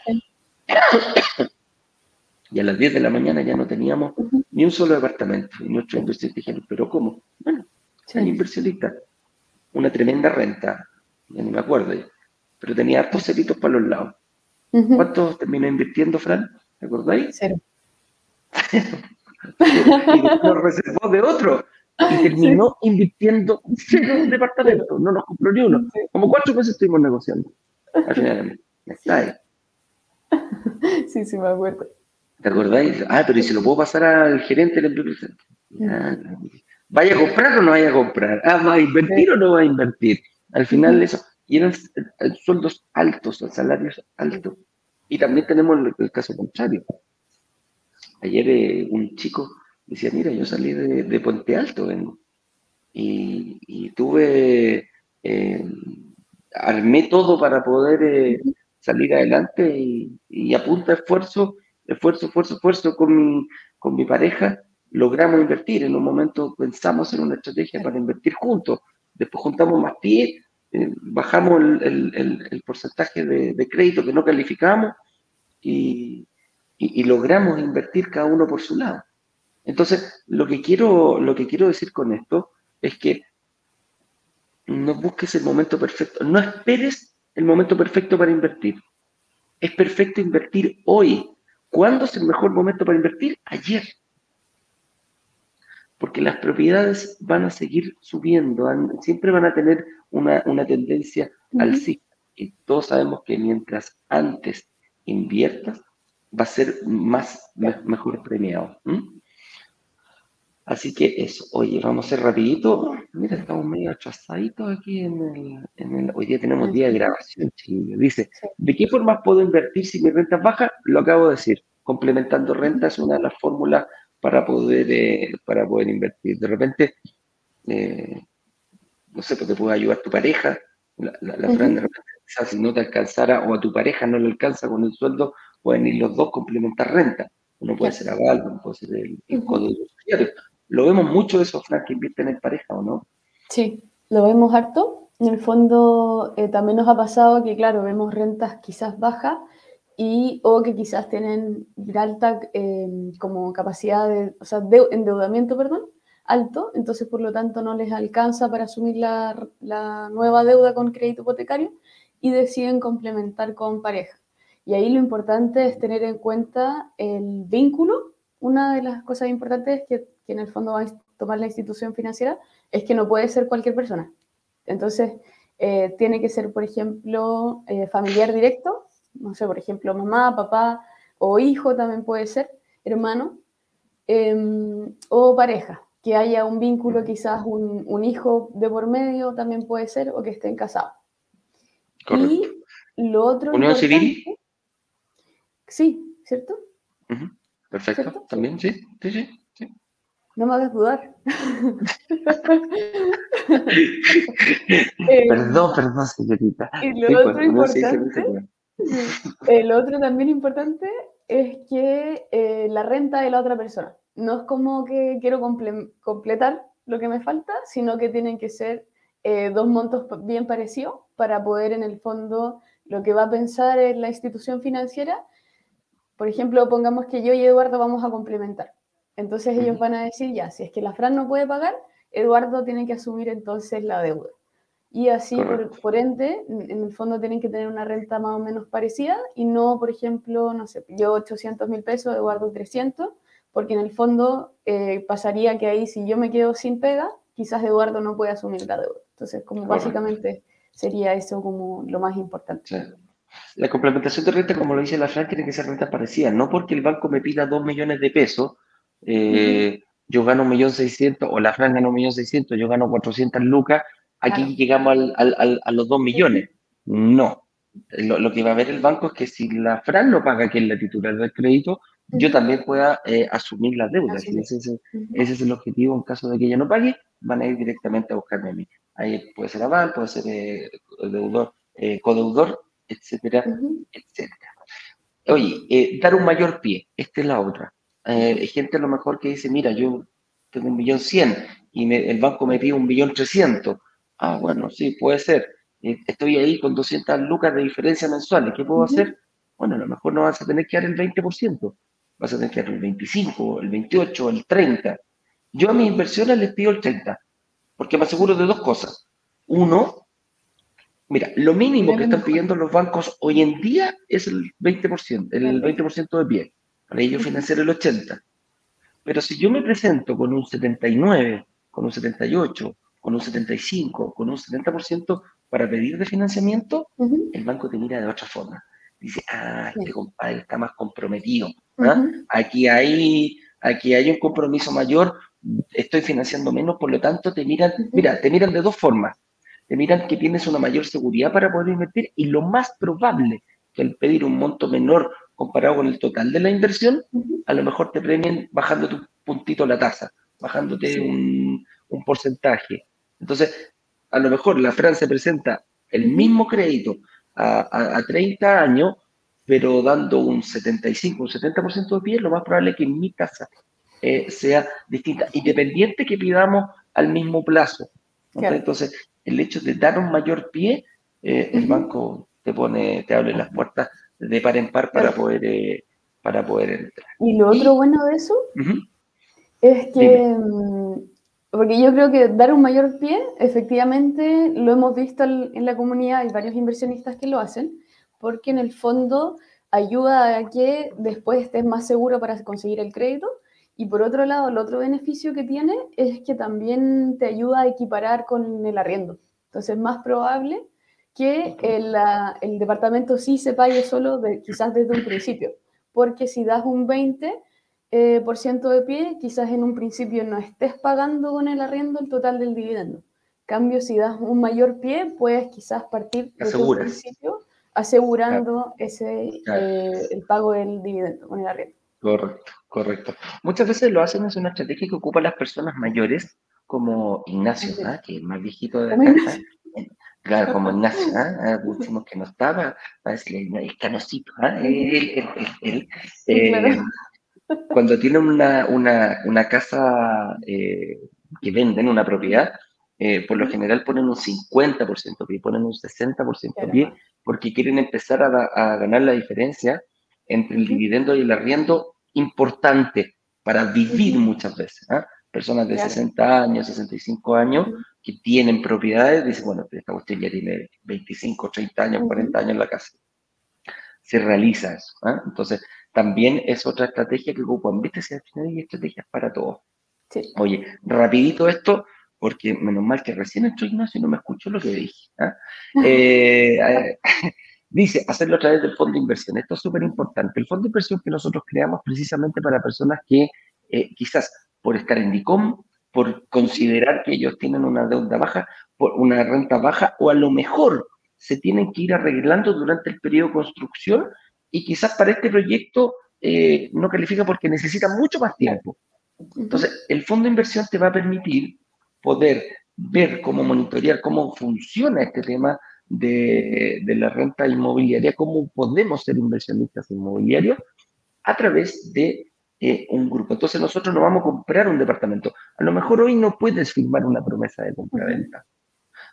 A: Y a las 10 de la mañana ya no teníamos ni un solo departamento. Y nuestros inversionistas dijeron, ¿pero cómo? Bueno, hay inversionistas. Una tremenda renta, ya ni me acuerdo pero tenía hartos ceritos para los lados. ¿Cuántos terminó invirtiendo, Fran? ¿Te acordáis?
B: Cero.
A: y lo reservó de otro. Y terminó invirtiendo cero en departamento. No nos compró ni uno. Como cuatro meses estuvimos negociando. Al final, está ahí.
B: Sí, sí, me acuerdo.
A: ¿Te acordáis? Ah, pero ¿y se lo puedo pasar al gerente de la empresa? ¿Vaya a comprar o no vaya a comprar? Ah, ¿va a invertir o no va a invertir? Al final eso y eran sueldos altos, salarios altos. Y también tenemos el, caso contrario. Ayer eh, un chico decía, mira, yo salí de, Puente Alto y, tuve, eh, armé todo para poder eh, salir adelante y, y, a punta de esfuerzo, esfuerzo, esfuerzo, esfuerzo con mi, con mi pareja, logramos invertir. En un momento pensamos en una estrategia para invertir juntos. Después juntamos más pies eh, bajamos el, porcentaje de, crédito que no calificamos y, logramos invertir cada uno por su lado. Entonces, lo que, quiero, lo que quiero decir con esto es que no busques el momento perfecto, no esperes el momento perfecto para invertir. Es perfecto invertir hoy. ¿Cuándo es el mejor momento para invertir? Ayer porque las propiedades van a seguir subiendo, siempre van a tener una, tendencia al sí. Y todos sabemos que mientras antes inviertas, va a ser más, mejor premiado. Así que eso, oye, vamos a hacer rapidito. Mira, estamos medio atrasaditos aquí en el, Hoy día tenemos día de grabación. Dice, ¿de qué formas puedo invertir si mi renta es baja? Lo acabo de decir. Complementando renta es una de las fórmulas para poder, eh, para poder invertir. De repente, eh, no sé, pues te puede ayudar tu pareja, la, la, si no te alcanzara o a tu pareja no le alcanza con el sueldo, pueden ir los dos complementar renta. Uno puede ser aval, uno puede ser el, el Lo vemos mucho eso, Fran, que invierten en pareja, ¿o no?
B: Sí, lo vemos harto. En el fondo eh, también nos ha pasado que, claro, vemos rentas quizás bajas y o que quizás tienen alta em, como capacidad de, o sea, de endeudamiento, perdón, alto, entonces por lo tanto no les alcanza para asumir la, la, nueva deuda con crédito hipotecario y deciden complementar con pareja. Y ahí lo importante es tener en cuenta el vínculo. Una de las cosas importantes que, que en el fondo va a tomar la institución financiera es que no puede ser cualquier persona. Entonces, eh, tiene que ser, por ejemplo, eh, familiar directo, no sé, por ejemplo, mamá, papá o hijo también puede ser, hermano, em, o pareja, que haya un vínculo, quizás un, hijo de por medio también puede ser, o que estén casados. Y lo otro...
A: ¿Unión civil?
B: Sí, ¿cierto?
A: Perfecto, también, sí, sí, sí.
B: No me hagas dudar.
A: perdón, perdón, señorita.
B: Y lo otro pues, importante el otro también importante es que eh, la renta de la otra persona. No es como que quiero completar lo que me falta, sino que tienen que ser eh, dos montos bien parecidos para poder en el fondo lo que va a pensar en la institución financiera. Por ejemplo, pongamos que yo y Eduardo vamos a complementar. Entonces ellos van a decir, ya, si es que la Fran no puede pagar, Eduardo tiene que asumir entonces la deuda. Y así, por, ende, en el fondo tienen que tener una renta más o menos parecida y no, por ejemplo, no sé, yo 800 mil pesos, Eduardo 300, porque en el fondo eh, pasaría que ahí si yo me quedo sin pega, quizás Eduardo no puede asumir la deuda. Entonces, como básicamente sería eso como lo más importante.
A: La complementación de renta, como lo dice la Fran, tiene que ser renta parecida, no porque el banco me pida 2 millones de pesos, eh, yo gano un millón seiscientos, o la Fran gana un millón seiscientos, yo gano 400 lucas, aquí llegamos al, a los 2 millones. No. Lo, que va a ver el banco es que si la Fran no paga, que es la titular del crédito, yo también pueda eh, asumir las deudas. ese, es el objetivo en caso de que ella no pague, van a ir directamente a buscarme a mí. Ahí puede ser aval, puede ser eh, deudor, eh, codeudor, etcétera, etcétera. Oye, dar un mayor pie, esta es la otra. hay gente a lo mejor que dice, mira, yo tengo un millón cien y el banco me pide un millón trescientos Ah, bueno, sí, puede ser. Eh, estoy ahí con 200 lucas de diferencia mensuales. ¿Qué puedo hacer? Bueno, a lo mejor no vas a tener que dar el 20%. Vas a tener que dar el 25, el 28, el 30. Yo a mis inversiones les pido el 30, porque me aseguro de dos cosas. Uno, mira, lo mínimo que están pidiendo los bancos hoy en día es el 20%, el 20% de pie, para ellos financiar el 80%. Pero si yo me presento con un 79, con un 78, con un 75, con un 70% para pedir de financiamiento, el banco te mira de otra forma. Dice, ah, este compadre está más comprometido. ¿ah? aquí, hay, aquí hay un compromiso mayor, estoy financiando menos, por lo tanto te miran, mira, te miran de dos formas. Te miran que tienes una mayor seguridad para poder invertir y lo más probable que al pedir un monto menor comparado con el total de la inversión, a lo mejor te premien bajando tu puntito la tasa, bajándote un, un porcentaje. Entonces, a lo mejor la Francia presenta el mismo crédito a, 30 años, pero dando un 75, un 70% de pie, lo más probable es que mi tasa eh, sea distinta, independiente que pidamos al mismo plazo. Entonces, el hecho de dar un mayor pie, eh, el banco te pone, te abre las puertas de par en par para poder, eh, para poder entrar.
B: Y lo otro bueno de eso es que porque yo creo que dar un mayor pie, efectivamente, lo hemos visto en la comunidad, hay varios inversionistas que lo hacen, porque en el fondo ayuda a que después estés más seguro para conseguir el crédito. Y por otro lado, el otro beneficio que tiene es que también te ayuda a equiparar con el arriendo. Entonces es más probable que el, el departamento sí se pague solo de, quizás desde un principio, porque si das un 20, eh, por ciento de pie, quizás en un principio no estés pagando con el arriendo el total del dividendo. cambio, si das un mayor pie, puedes quizás partir desde un principio asegurando ese, eh, el pago del dividendo con el arriendo.
A: Correcto, correcto. Muchas veces lo hacen, es una estrategia que ocupan las personas mayores, como Ignacio, ¿ah? que es más viejito de la casa. Claro, como Ignacio, ¿ah? último que no estaba, es el canosito, ¿ah? él, él, él, cuando tienen una, una, una casa eh, que venden, una propiedad, eh, por lo general ponen un 50% pie, ponen un 60% pie, porque quieren empezar a, a, ganar la diferencia entre el dividendo y el arriendo importante para vivir muchas veces. ¿ah? Personas de 60 años, 65 años, que tienen propiedades, dicen, bueno, esta cuestión ya tiene 25, 30 años, 40 años en la casa. Se realiza eso. ¿ah? Entonces, también es otra estrategia que ocupan. ¿Viste? Si al final hay estrategias para todo. Oye, rapidito esto, porque menos mal que recién entró Ignacio y no me escuchó lo que dije. ¿ah? Eh, dice, hacerlo a través del fondo de inversión. Esto es súper importante. El fondo de inversión que nosotros creamos precisamente para personas que eh, quizás por estar en DICOM, por considerar que ellos tienen una deuda baja, por una renta baja, o a lo mejor se tienen que ir arreglando durante el periodo de construcción y quizás para este proyecto eh, no califica porque necesita mucho más tiempo. Entonces, el fondo de inversión te va a permitir poder ver cómo monitorear cómo funciona este tema de, la renta inmobiliaria, cómo podemos ser inversionistas inmobiliarios a través de eh, un grupo. Entonces nosotros no vamos a comprar un departamento. A lo mejor hoy no puedes firmar una promesa de compra-venta,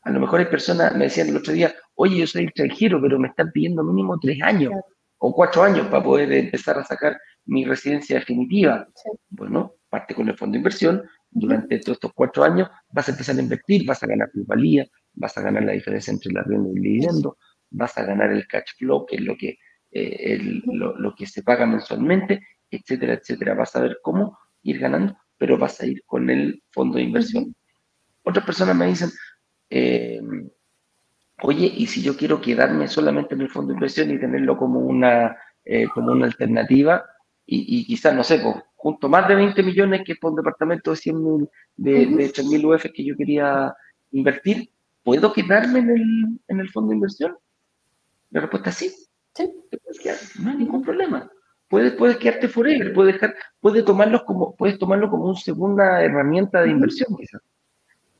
A: A lo mejor hay personas, me decían el otro día, oye, yo soy extranjero, pero me están pidiendo mínimo tres años o cuatro años para poder empezar a sacar mi residencia definitiva. Bueno, parte con el fondo de inversión, durante todos estos cuatro años vas a empezar a invertir, vas a ganar plusvalía, vas a ganar la diferencia entre la renta y el dividendo, vas a ganar el cash flow, que es lo que, eh, lo, que se paga mensualmente, etcétera, etcétera. Vas a ver cómo ir ganando, pero vas a ir con el fondo de inversión. Otras personas me dicen, eh, oye, ¿y si yo quiero quedarme solamente en el fondo de inversión y tenerlo como una, eh, como una alternativa? Y, quizás, no sé, pues, junto más de 20 millones que por un departamento de 100 mil, de, de mil UF que yo quería invertir, ¿puedo quedarme en el, en el fondo de inversión? La respuesta es sí. Sí. no hay ningún problema. Puedes, puedes quedarte forever, puedes, dejar, puedes, tomarlo como, puedes tomarlo como una segunda herramienta de inversión, quizás.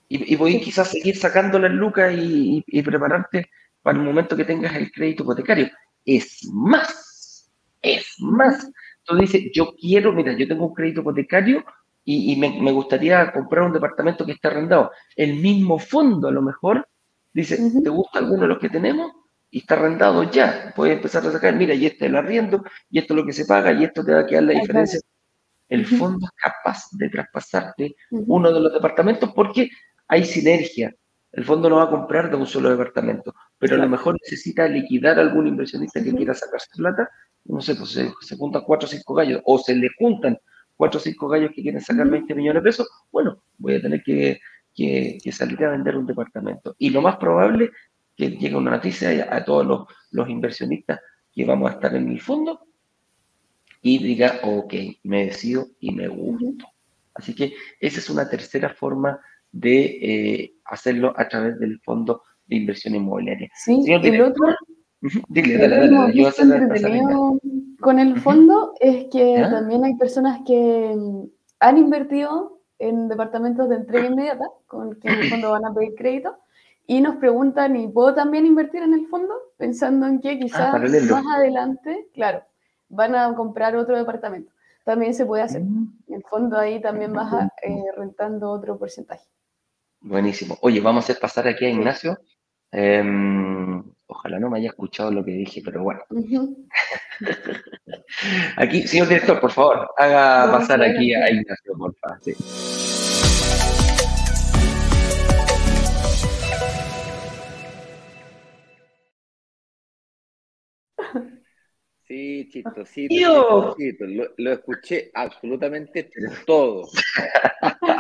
A: Y, y voy quizás seguir sacando las lucas y, y, prepararte para el momento que tengas el crédito hipotecario. Es más, es más. Tú dices, yo quiero, mira, yo tengo un crédito hipotecario y, me, me, gustaría comprar un departamento que está arrendado. El mismo fondo, a lo mejor, dice, ¿te gusta alguno de los que tenemos? Y está arrendado ya. Puedes empezar a sacar, mira, y este es el arriendo, y esto es lo que se paga, y esto te va a quedar la diferencia. El fondo es capaz de traspasarte uno de los departamentos porque hay sinergia. El fondo no va a comprar de un solo departamento, pero a lo mejor necesita liquidar a algún inversionista que quiera sacarse plata. No sé, pues se, juntan cuatro o cinco gallos, o se le juntan cuatro o cinco gallos que quieren sacar 20 millones de pesos. Bueno, voy a tener que, salir a vender un departamento. Y lo más probable es que llegue una noticia a, todos los, inversionistas que vamos a estar en el fondo y diga, ok, me decido y me gusto. Así que esa es una tercera forma de eh, hacerlo a través del fondo de inversión inmobiliaria.
B: Sí, y el otro, dile, dale, dale, con el fondo es que también hay personas que mm, han invertido en departamentos de entrega inmediata, con que en el fondo van a pedir crédito, y nos preguntan, ¿y puedo también invertir en el fondo? Pensando en que ah, quizás más adelante, claro, van a comprar otro departamento. También se puede hacer. Mm. En el fondo ahí también vas eh, rentando otro porcentaje.
A: Buenísimo. Oye, vamos a hacer pasar aquí a Ignacio. Em, ojalá no me haya escuchado lo que dije, pero bueno. aquí, señor director, por favor, haga pasar aquí a Ignacio, por favor. Sí.
C: Sí, chito, sí, Lo, lo, escuché absolutamente todo.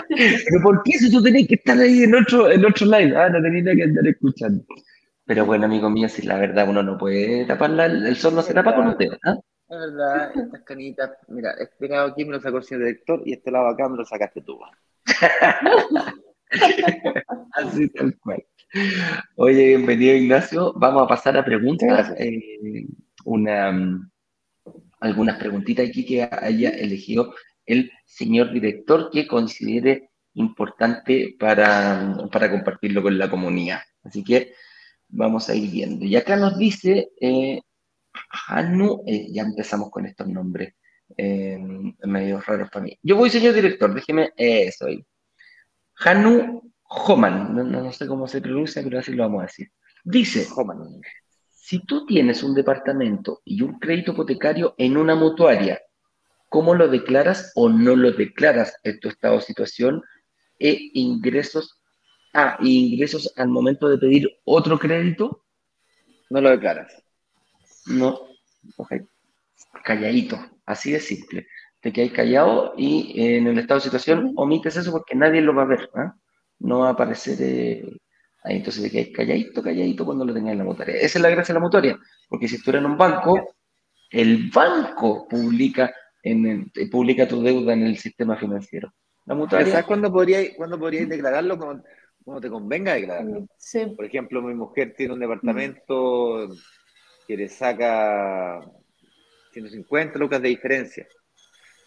A: Pero ¿por qué si tú tenías que estar ahí en otro, en otro live? Ah, no tenías que andar escuchando. Pero bueno, amigo mío, si la verdad uno no puede taparla, el sol no se tapa con los dedos. ¿ah?
C: Es verdad, estas canitas, mira, este lado aquí me lo sacó el señor director y este lado acá me lo sacaste tú.
A: Así tal cual. Oye, bienvenido Ignacio. Vamos a pasar a preguntas. Eh, una, mm, algunas preguntitas aquí que haya elegido el señor director que considere importante para, para compartirlo con la comunidad. Así que vamos a ir viendo. Y acá nos dice eh, Hanu, eh, ya empezamos con estos nombres eh, medio raros para mí. Yo voy, señor director, déjeme eso ahí. Hanu Homan, no, sé cómo se pronuncia, pero así lo vamos a decir. Dice, Homan, si tú tienes un departamento y un crédito hipotecario en una mutuaria, ¿cómo lo declaras o no lo declaras en tu estado de situación e ingresos, ah, ingresos al momento de pedir otro crédito?
C: No lo declaras.
A: No, ok. Calladito, así de simple. Te quedas callado y en el estado de situación omites eso porque nadie lo va a ver. ¿ah? No va a aparecer eh, Ahí entonces te quedas calladito, calladito cuando lo tengas en la mutuaria. Esa es la gracia de la mutuaria, porque si tú eres en un banco, el banco publica, en publica tu deuda en el sistema financiero.
C: La mutuaria... ¿Sabes cuándo podrías cuándo podría declararlo? Cuando, te convenga declararlo. Sí. Por ejemplo, mi mujer tiene un departamento que le saca 150 lucas de diferencia.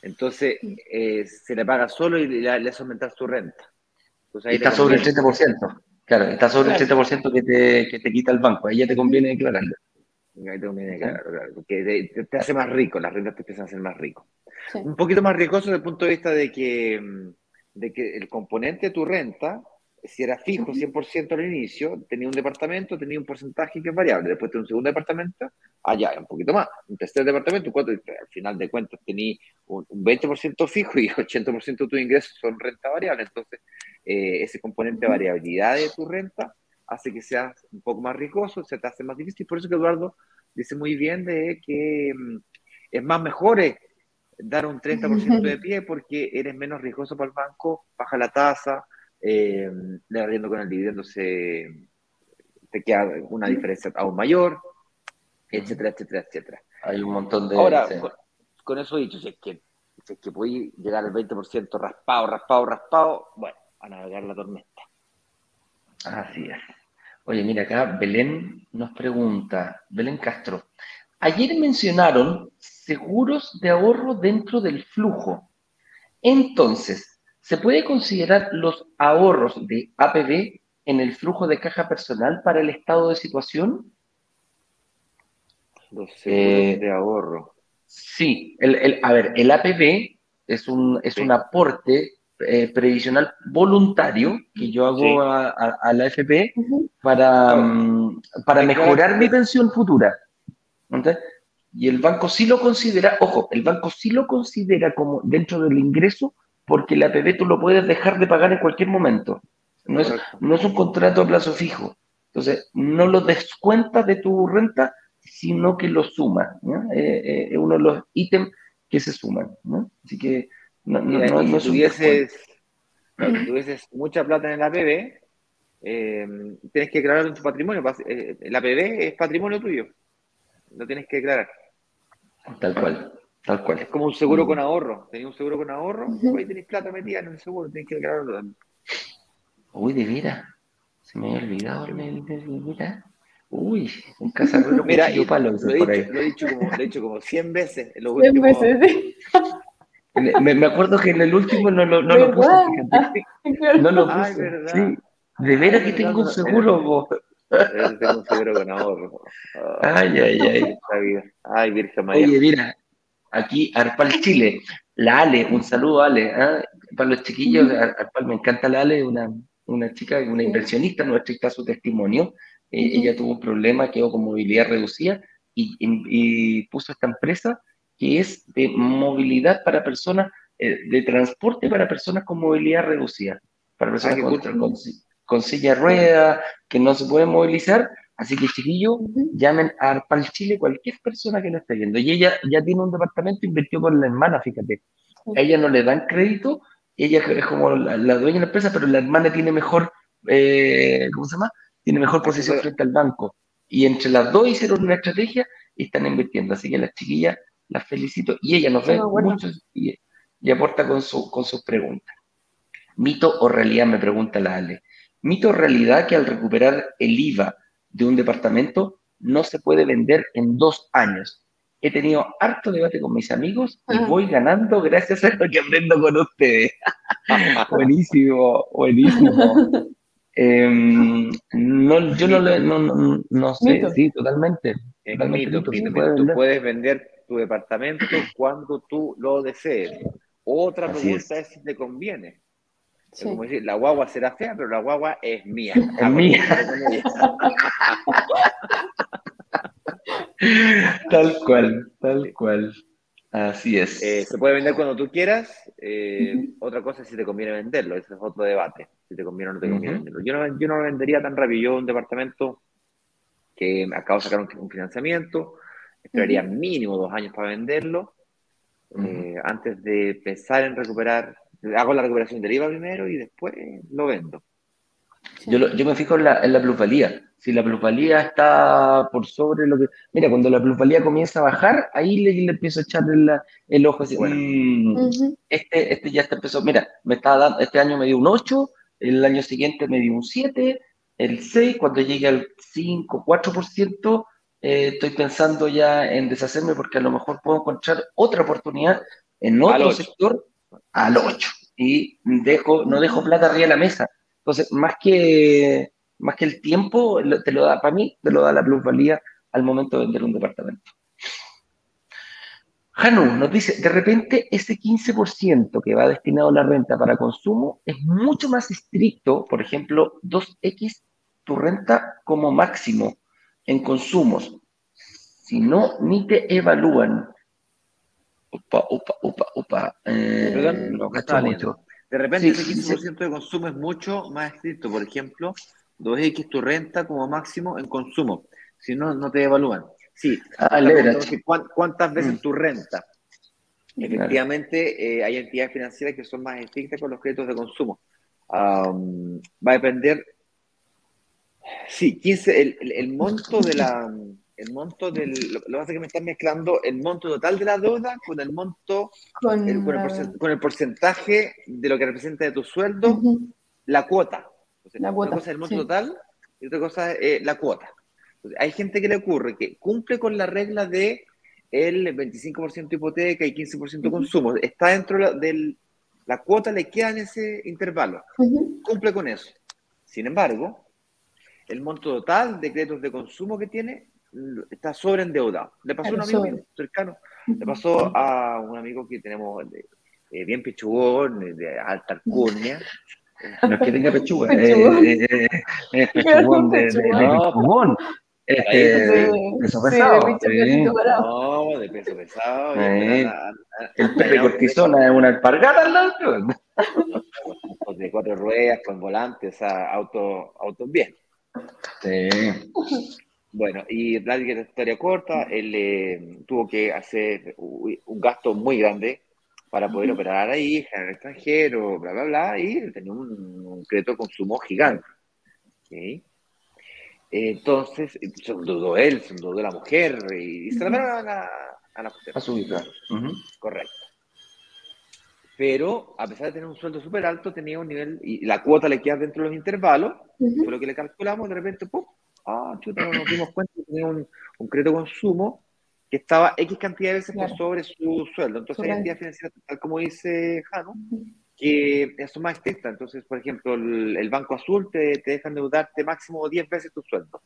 C: Entonces, eh, se le paga solo y le, hace aumentar su renta.
A: Está sobre el 30%. Claro, está sobre el 7% que te, que te quita el banco, ahí ya te conviene declararlo.
C: Ahí te conviene declararlo, claro, porque te, hace más rico, las rentas te empiezan a hacer más rico. Un poquito más riesgoso desde el punto de vista de que, de que el componente de tu renta si era fijo 100% al inicio, tenía un departamento, tenía un porcentaje que es variable. Después tenía un segundo departamento, allá, un poquito más. Un tercer departamento, cuatro, al final de cuentas tenía un, 20% fijo y 80% de tus ingresos son renta variable. Entonces, eh, ese componente de variabilidad de tu renta hace que seas un poco más riesgoso, se te hace más difícil. Por eso que Eduardo dice muy bien de que mm, es más mejor eh, dar un 30% de pie porque eres menos riesgoso para el banco, baja la tasa, eh, le arriendo con el dividendo se te queda una diferencia aún mayor, etcétera, etcétera, etcétera.
A: Hay un montón de...
C: Ahora, con, eso dicho, si es que, si es que llegar al 20% raspado, raspado, raspado, bueno, a navegar la tormenta.
A: Así es. Oye, mira acá, Belén nos pregunta, Belén Castro, ayer mencionaron seguros de ahorro dentro del flujo. Entonces, ¿se puede considerar los ahorros de APB en el flujo de caja personal para el estado de situación?
C: Los seguros eh, de ahorro.
A: Sí, el, a ver, el APB es un, es un aporte eh, previsional voluntario que yo hago a, la FP para, mm, para mejorar mi pensión futura. Y el banco sí lo considera, ojo, el banco sí lo considera como dentro del ingreso porque la APB tú lo puedes dejar de pagar en cualquier momento. No es, no es un contrato a plazo fijo. Entonces, no lo descuentas de tu renta, sino que lo suma. Eh, eh, es uno de los ítems que se suman. Así que no, no,
C: no, si tuvieses, tuvieses mucha plata en la APB, eh, tienes que declarar en tu patrimonio. Eh, la APB es patrimonio tuyo. Lo tienes que declarar.
A: Tal cual. Tal cual.
C: Es como un seguro mm. con ahorro. Tenías un seguro con ahorro, ahí tenés plata metida en el seguro, tienes que declararlo también.
A: Uy, de veras. Se me había olvidado el de mira. Uy, un cazador
C: Mira, palo, lo, he dicho, lo, he dicho como, lo he dicho como 100 veces en los 100 últimos... veces, sí.
A: Me, me, acuerdo que en el último no, no, no lo puse, No lo puse. sí. De veras que tengo un seguro, vos.
C: Tengo un seguro con ahorro.
A: Ay, ay, ay.
C: Ay, Virgen María.
A: Oye, mira, aquí Arpal Chile, la Ale, un saludo Ale, ¿eh? para los chiquillos, Arpal me encanta la Ale, una, una chica, una inversionista, nuestra está su testimonio, eh, ella tuvo un problema, quedó con movilidad reducida y, y puso esta empresa que es de movilidad para personas, eh, de transporte para personas con movilidad reducida, para personas con, silla de rueda, que no se pueden movilizar. Así que, chiquillos, llamen a Arpal Chile cualquier persona que lo esté viendo. Y ella ya tiene un departamento, invirtió con la hermana, fíjate. A ella no le dan crédito, ella es como la, dueña de la empresa, pero la hermana tiene mejor, eh, ¿cómo se llama? Tiene mejor posición frente al banco. Y entre las dos hicieron una estrategia y están invirtiendo. Así que las chiquillas la felicito. Y ella nos ve mucho y, aporta con, su, con sus preguntas. ¿Mito o realidad? Me pregunta la Ale. ¿Mito o realidad que al recuperar el IVA de un departamento no se puede vender en dos años? He tenido harto debate con mis amigos y voy ganando gracias a lo que aprendo con ustedes. buenísimo, buenísimo. Em, no, yo no, no, no, sé, sí, totalmente.
C: mito, Tú puedes vender tu departamento cuando tú lo desees. Otra pregunta es. si te conviene. como decir, la guagua será fea, pero la guagua es mía.
A: Es mía. tal cual, tal cual. Así es.
C: Eh, se puede vender cuando tú quieras. Eh, otra cosa es si te conviene venderlo. Ese es otro debate. Si te conviene o no te conviene venderlo. Yo no, yo no lo vendería tan rápido. Yo un departamento que acabo de sacar un financiamiento, esperaría mínimo dos años para venderlo, eh, antes de pensar en recuperar, hago la recuperación del IVA primero y después lo vendo.
A: Yo, yo me fijo en la, en la, plusvalía. Si la plusvalía está por sobre lo que... Mira, cuando la plusvalía comienza a bajar, ahí le, le empiezo a echar el, el ojo así, bueno, mm, este, este ya está empezó, mira, me está dando, este año me dio un 8, el año siguiente me dio un 7, el 6, cuando llegue al 5, 4%, eh, estoy pensando ya en deshacerme porque a lo mejor puedo encontrar otra oportunidad en otro sector al 8 y dejo, no dejo plata arriba de la mesa. Entonces, más que, más que el tiempo, te lo da, para mí, te lo da la plusvalía al momento de vender un departamento. Janu nos dice, de repente ese 15% que va destinado a la renta para consumo es mucho más estricto, por ejemplo, 2X tu renta como máximo en consumos. Si no, ni te evalúan. Opa, opa, opa, opa.
C: Eh, mucho. De repente ese 15% de consumo es mucho más estricto. Por ejemplo, 2X tu renta como máximo en consumo. Si no, no te evalúan. Sí. Ah, ¿Cuántas veces mm. tu renta? Efectivamente, eh, hay entidades financieras que son más estrictas con los créditos de consumo. va a depender. Sí, 15, el, el, monto de la. El monto del. Lo, que pasa es que me están mezclando el monto total de la deuda con el monto. Con, el, con, el, porcentaje de lo que representa de tu sueldo, la cuota. la cuota. Una cosa es el monto total y otra cosa es eh, la cuota hay gente que le ocurre que cumple con la regla de el 25% hipoteca y 15% consumo. Está dentro de la cuota, le queda en ese intervalo. Cumple con eso. Sin embargo, el monto total de créditos de consumo que tiene está sobreendeudado. Le pasó a un amigo cercano, le pasó a un amigo que tenemos eh, bien pechugón, de alta alcurnia.
A: No es que tenga pechuga, es pechugón de, pechugón. Este, de peso pesado. no, de peso pesado. el perro cortisona es una alpargata al lado.
C: de cuatro ruedas, con volante, o sea, auto, auto bien. Sí. Bueno, y la historia corta, él eh, tuvo que hacer un gasto muy grande para poder operar ahí, en el extranjero, bla, bla, bla, y tenía un, un crédito de consumo gigante. ¿sí? Entonces, se dudó él, se dudó la mujer y, se la a la, a la mujer.
A: A su hija.
C: Correcto. Pero, a pesar de tener un sueldo súper alto, tenía un nivel, y la cuota le queda dentro de los intervalos, fue lo que le calculamos, de repente, ¡pum! Ah, chuta, nos dimos cuenta que tenía un, un crédito consumo que estaba X cantidad de veces por sobre su sueldo. Entonces, hay entidades financieras, tal como dice Jano, que son más estrictas. Entonces, por ejemplo, el, Banco Azul te, te deja endeudarte máximo 10 veces tu sueldo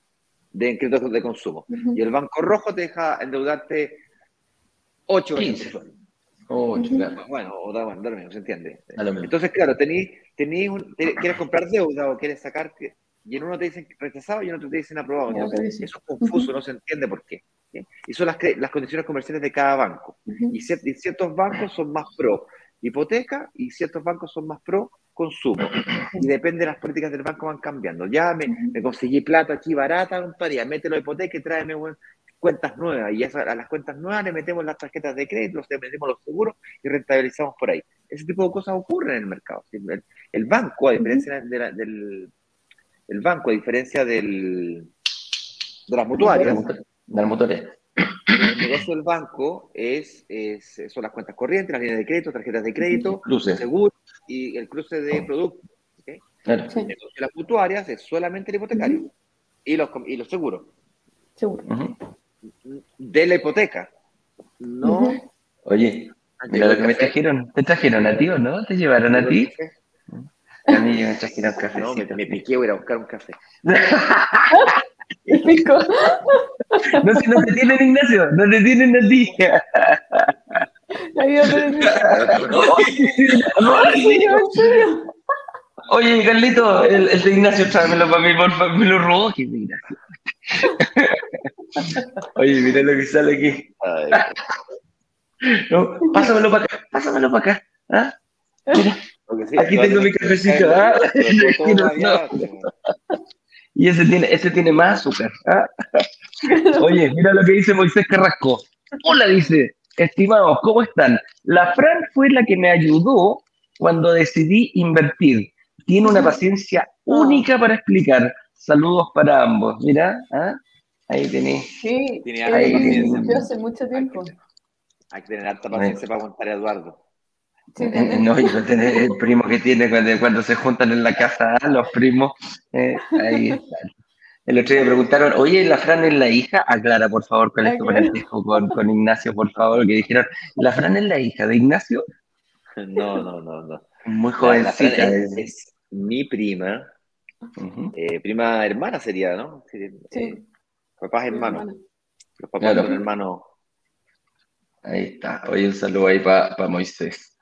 C: de créditos de consumo. Y el Banco Rojo te deja endeudarte 8 veces tu sueldo. Bueno, o da, bueno, da se entiende. Entonces, claro, tení, tení quieres comprar deuda o quieres sacar, y en uno te dicen rechazado y en otro te dicen aprobado. Eso es confuso, no se entiende por qué. Y son las, las condiciones comerciales de cada banco. y, ciertos bancos son más pro hipoteca y ciertos bancos son más pro consumo. Y depende de las políticas del banco van cambiando. Ya me, conseguí plata aquí barata, compadre, ya mételo hipoteca y tráeme cuentas nuevas. Y a las cuentas nuevas le metemos las tarjetas de crédito, le metemos los seguros y rentabilizamos por ahí. Ese tipo de cosas ocurren en el mercado. El, banco, a diferencia del el banco, a diferencia del, de las mutuarias, de las mutuarias el negocio del banco es, son las cuentas corrientes, las líneas de crédito, tarjetas de crédito, seguros y el cruce de productos. El negocio de las mutuarias es solamente el hipotecario y, los, y los seguros. Seguro. De la hipoteca. No.
A: Oye, mira lo que me trajeron. ¿Te trajeron a ti o no? ¿Te llevaron a ti? A mí me trajeron café.
C: No, me, me piqué, voy a buscar un café.
A: No, si no te tienen, Ignacio, no te tienen a ti. Oye, Carlito, el, el de Ignacio, tráemelo para mí, por favor, me lo robó. Oye, mira lo que sale aquí. No, pásamelo para acá, pásamelo para acá. ¿Ah? Mira, aquí tengo mi cafecito. ¿ah? Y ese tiene, ese tiene más azúcar. ¿ah? Oye, mira lo que dice Moisés Carrasco. Hola, dice, estimados, ¿cómo están? La Fran fue la que me ayudó cuando decidí invertir. Tiene una paciencia única para explicar. Saludos para ambos. Mira, ¿ah? Ahí tenéis.
B: Sí, tiene ahí, hace mucho tiempo.
C: Hay que tener alta paciencia para aguantar a Eduardo.
A: Eh, no, y tener el primo que tiene cuando, se juntan en la casa, ¿ah? los primos, eh, ahí están. El otro día me preguntaron, oye, ¿la Fran es la hija? Aclara, por favor, con esto con, con Ignacio, por favor, que dijeron, ¿la Fran es la hija de Ignacio?
C: No, no, no, no.
A: Muy jovencita.
C: es, mi prima, eh, prima hermana sería, ¿no? Sí. Papás hermanos. Los papás son hermanos
A: Ahí está. Oye, un saludo ahí para Moisés.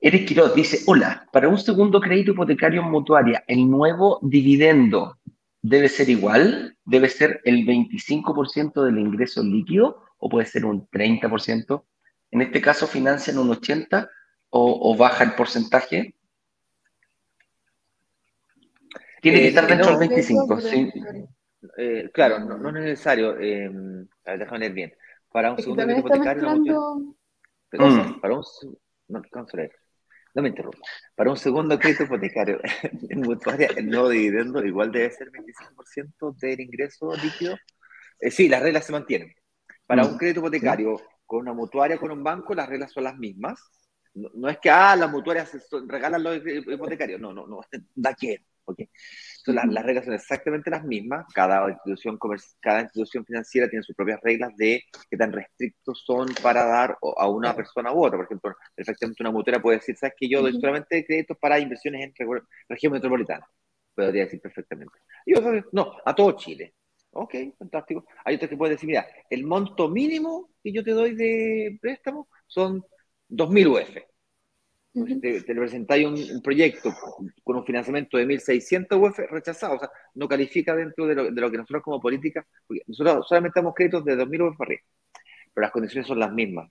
A: Eric Quiroz dice, hola, para un segundo crédito hipotecario en mutuaria, ¿el nuevo dividendo debe ser igual? ¿Debe ser el 25% del ingreso líquido o puede ser un 30%? En este caso, ¿financian un 80% o, baja el porcentaje? Tiene que eh, estar dentro del 25%, sí.
C: Eh, claro, no, es necesario. Eh, déjame ver bien. Para un segundo crédito hipotecario... Perdón, para un... No, no me interrumpa. Para un segundo crédito hipotecario en mutuaria, el nuevo dividendo igual debe ser 25% del ingreso líquido. Eh, sí, las reglas se mantienen. Para un mm. crédito hipotecario con una mutuaria, con un banco, las reglas son las mismas. No, es que, ah, las mutuarias regalan los hipotecarios. No, no, no. Da quién. Okay las, reglas son exactamente las mismas. Cada institución, cada institución financiera tiene sus propias reglas de qué tan restrictos son para dar a una persona u otra. Por ejemplo, perfectamente una mutuera puede decir, ¿sabes que yo doy solamente créditos para inversiones en región metropolitana? Podría decir perfectamente. Y no, a todo Chile. Ok, fantástico. Hay otros que pueden decir, mira, el monto mínimo que yo te doy de préstamo son 2.000 UF te, presentáis un, proyecto con un financiamiento de 1.600 UF rechazado, o sea, no califica dentro de lo, que nosotros como política, porque nosotros solamente damos créditos de 2.000 UF para arriba, pero las condiciones son las mismas,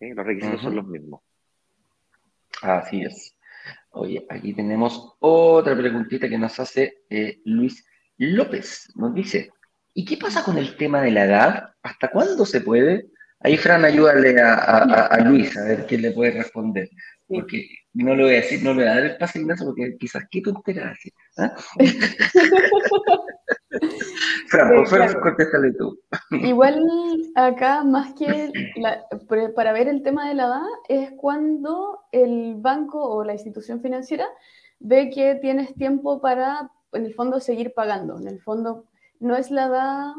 C: los requisitos son los mismos.
A: Así es. Oye, aquí tenemos otra preguntita que nos hace eh, Luis López. Nos dice, ¿y qué pasa con el tema de la edad? ¿Hasta cuándo se puede? Ahí, Fran, ayúdale a, Luis a ver quién le puede responder. Porque no le voy a decir, no le voy a dar el pase Ignacio, porque quizás qué tontería hace. ¿ah? Fran, por favor, contéstale tú.
B: Igual acá, más que para ver el tema de la edad, es cuando el banco o la institución financiera ve que tienes tiempo para, en el fondo, seguir pagando. En el fondo, no es la edad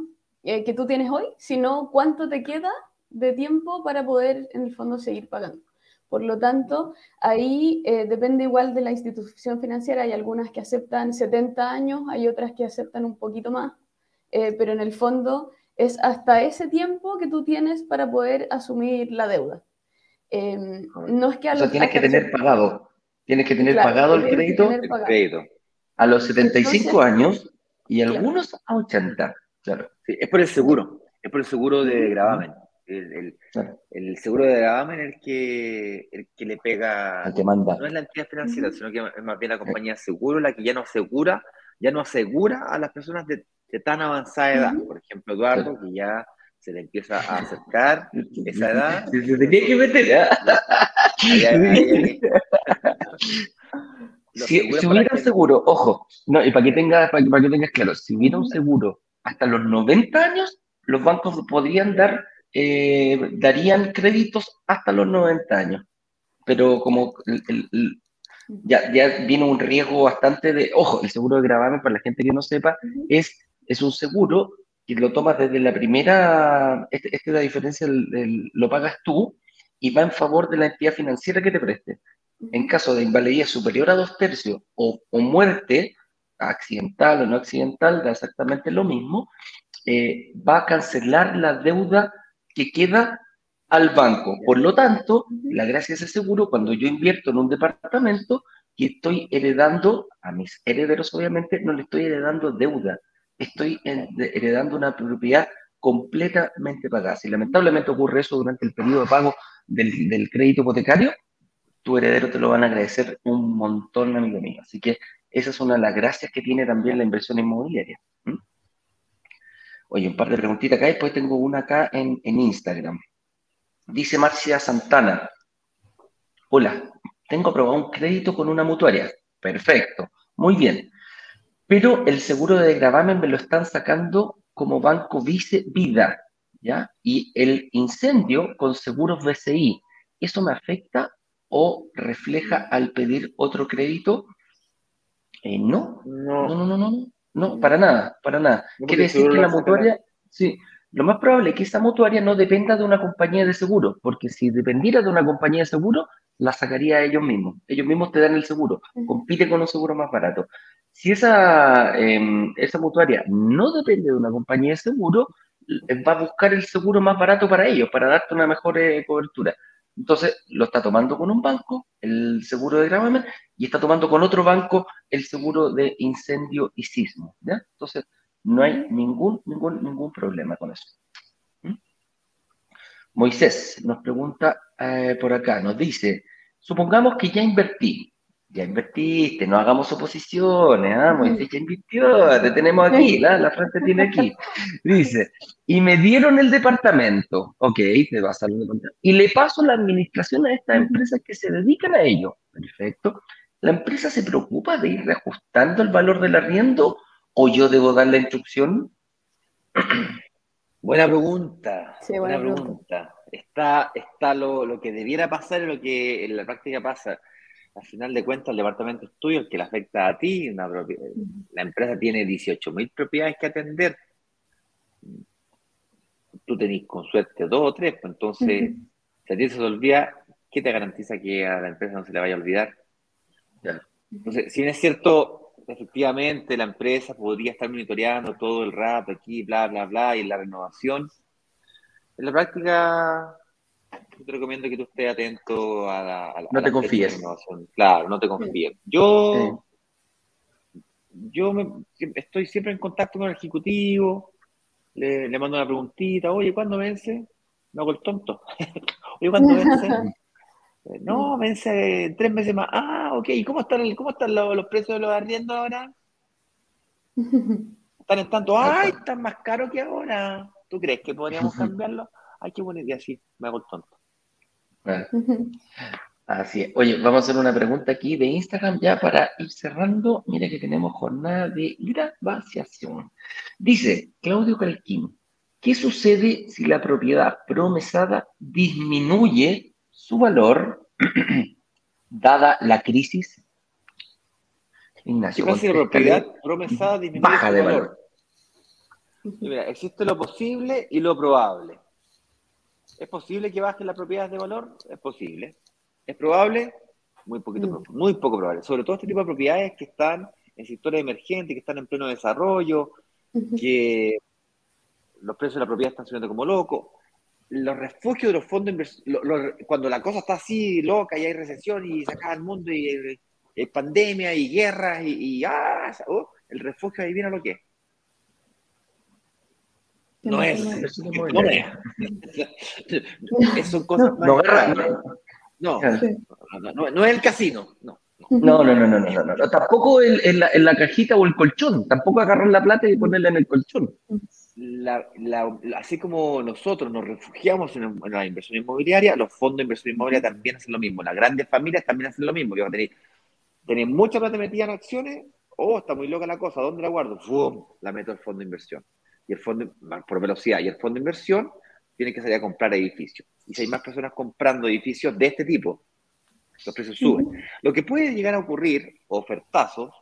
B: eh, que tú tienes hoy, sino cuánto te queda de tiempo para poder en el fondo seguir pagando. Por lo tanto, ahí eh, depende igual de la institución financiera. Hay algunas que aceptan 70 años, hay otras que aceptan un poquito más, eh, pero en el fondo es hasta ese tiempo que tú tienes para poder asumir la deuda. Em, no es que
A: a o sea, tienes que tener pagado, tienes que tener pagado el crédito, a los 75 años y algunos a 80. Claro.
C: es por el seguro, es por el seguro de gravamen. El, el, seguro de gravamen es el que, el que le pega.
A: El que manda.
C: No es la entidad financiera, sino que es más bien la compañía de seguro la que ya no asegura, ya no asegura a las personas de, tan avanzada edad. Por ejemplo, Eduardo, que ya se le empieza a acercar esa edad. Se tenía que meter.
A: Si, hubiera un seguro, ojo, no, y para que, tengas, para, para que tengas claro, si hubiera un seguro hasta los 90 años, los bancos podrían dar eh, darían créditos hasta los 90 años. Pero como ya, ya viene un riesgo bastante de, ojo, el seguro de gravamen, para la gente que no sepa, es, es un seguro que lo tomas desde la primera, esta este es la diferencia, lo pagas tú y va en favor de la entidad financiera que te preste. En caso de invalidez superior a dos tercios o, o muerte, accidental o no accidental, da exactamente lo mismo, eh, va a cancelar la deuda que queda al banco. Por lo tanto, la gracia de ese seguro, cuando yo invierto en un departamento y estoy heredando a mis herederos, obviamente, no le estoy heredando deuda, estoy heredando una propiedad completamente pagada. Si lamentablemente ocurre eso durante el periodo de pago del, crédito hipotecario, tu heredero te lo van a agradecer un montón, amigo mío. Así que esa es una de las gracias que tiene también la inversión inmobiliaria. Oye, un par de preguntitas acá, después tengo una acá en, Instagram. Dice Marcia Santana. Hola, tengo aprobado un crédito con una mutuaria. Perfecto, muy bien. Pero el seguro de gravamen me lo están sacando como Banco Vice Vida, ¿ya? Y el incendio con seguros BCI, ¿eso me afecta o refleja al pedir otro crédito? Eh, no, no, no, no, no. No, para nada, para nada. Quiere decir que la mutuaria, sí, lo más probable es que esa mutuaria no dependa de una compañía de seguro, porque si dependiera de una compañía de seguro, la sacaría ellos mismos. Ellos mismos te dan el seguro, compite con un seguro más barato. Si esa, em, esa mutuaria no depende de una compañía de seguro, va a buscar el seguro más barato para ellos, para darte una mejor eh, cobertura. Entonces, lo está tomando con un banco, el seguro de gravamen, y está tomando con otro banco el seguro de incendio y sismo. ¿ya? Entonces, no hay ningún, ningún, ningún problema con eso. ¿Mm? Moisés nos pregunta eh, por acá, nos dice, supongamos que ya invertí, ya invertiste, no hagamos oposiciones, ¿ah? Moisés ya invirtió, te tenemos aquí, la, la frente tiene aquí. Dice, y me dieron el departamento, ok, te vas a departamento, y le paso la administración a estas empresas que se dedican a ello, perfecto. ¿La empresa se preocupa de ir reajustando el valor del arriendo o yo debo dar la instrucción?
C: Buena pregunta, buena, pregunta. Está, está lo, lo, que debiera pasar y lo que en la práctica pasa al final de cuentas el departamento es tuyo, el que le afecta a ti, la empresa tiene 18.000 propiedades que atender. Tú tenés con suerte dos o tres, pues entonces, si a ti se te olvida, ¿qué te garantiza que a la empresa no se le vaya a olvidar? Entonces, si es cierto, efectivamente la empresa podría estar monitoreando todo el rato aquí, bla, bla, bla, y la renovación, en la práctica yo te recomiendo que tú estés atento a la...
A: no te confíes.
C: Claro, no te confíes. Yo, yo estoy siempre en contacto con el ejecutivo, le, mando una preguntita, oye, ¿cuándo vence? Me hago el tonto. oye, ¿cuándo vence? No, vence tres meses más. Ah, ok. ¿Y cómo están, cómo están los, precios de los arriendos ahora? Están en tanto, ay, están más caros que ahora. ¿Tú crees que podríamos cambiarlo? Ay, qué buena idea, sí, me hago el tonto.
A: Así es. Oye, vamos a hacer una pregunta aquí de Instagram ya para ir cerrando. Mira que tenemos jornada de grabación. Dice Claudio Calquín, ¿qué sucede si la propiedad promesada disminuye su valor dada la crisis?
C: Ignacio. ¿Qué si la propiedad promesada disminuye baja de valor? Mira, existe lo posible y lo probable. ¿Es posible que baje la propiedad de valor? Es posible. ¿Es probable? Muy, poquito, mm. muy poco probable. Sobre todo este tipo de propiedades que están en sectores emergentes, que están en pleno desarrollo, que los precios de la propiedad están subiendo como locos. Los refugios de los fondos inversores, cuando la cosa está así loca y hay recesión y se acaba el mundo y hay pandemia y guerras y, ah, oh, el refugio adivina lo que es no es. No es. Son cosas no, no, no, no, es el casino. No.
A: No, no, no, no, no, no, Tampoco en, la, en, la, cajita o el colchón. Tampoco agarrar la plata y ponerla en el colchón.
C: La, la, así como nosotros nos refugiamos en, la inversión inmobiliaria, los fondos de inversión inmobiliaria también hacen lo mismo. Las grandes familias también hacen lo mismo. Que tener, tener mucha plata metida en acciones. Oh, está muy loca la cosa. ¿Dónde la guardo? ¡Fum! La meto al fondo de inversión y el fondo, por velocidad, y el fondo de inversión tiene que salir a comprar edificios. Y si hay más personas comprando edificios de este tipo, los precios suben. Lo que puede llegar a ocurrir, ofertazos,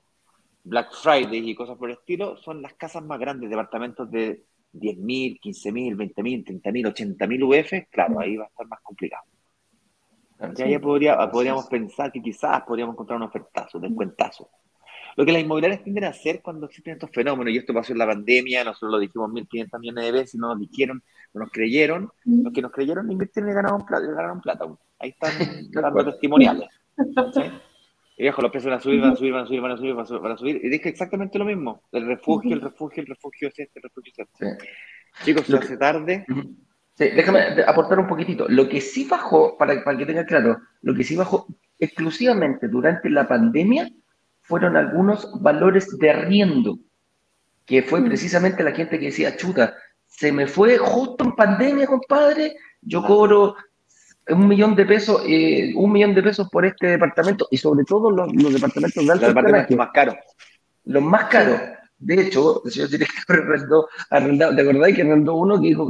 C: Black Friday y cosas por el estilo, son las casas más grandes, departamentos de 10.000, 15.000, 20.000, 30.000, 80.000 UF, claro, ahí va a estar más complicado. Ya, ya podría, podríamos pensar que quizás podríamos encontrar un ofertazo, descuentazo. Lo que las inmobiliarias tienden a hacer cuando existen estos fenómenos, y esto pasó en la pandemia, nosotros lo dijimos 1.500 millones de veces, no nos dijeron, no nos creyeron, los que nos creyeron invirtieron y ganaron plata. Ganaron plata. Ahí están dando testimoniales. Y viejo, los precios van a subir, van a subir, van a subir, van a subir, van a subir. Y dije exactamente lo mismo. El refugio, el refugio, el refugio es este, el refugio es este. Chicos, se hace tarde.
A: Sí, déjame aportar un poquitito. Lo que sí bajó, para, para que tenga claro, lo que sí bajó exclusivamente durante la pandemia fueron algunos valores de arriendo, que fue mm. precisamente la gente que decía, chuta, se me fue justo en pandemia, compadre, yo cobro un millón de pesos, eh, un millón de pesos por este departamento y sobre todo los, departamentos de alto
C: los más caros.
A: Los más caros. De hecho, el señor director arrendó, arrendó, ¿te acordáis que arrendó uno que dijo,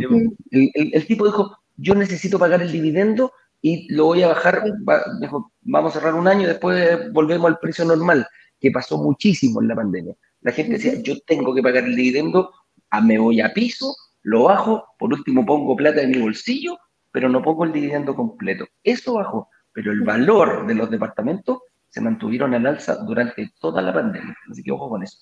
A: el, el, tipo dijo, yo necesito pagar el dividendo y lo voy a bajar, dijo, vamos a cerrar un año y después volvemos al precio normal que pasó muchísimo en la pandemia. La gente decía, yo tengo que pagar el dividendo, a, me voy a piso, lo bajo, por último pongo plata en mi bolsillo, pero no pongo el dividendo completo. Eso bajó, pero el valor de los departamentos se mantuvieron al alza durante toda la pandemia. Así que ojo con eso.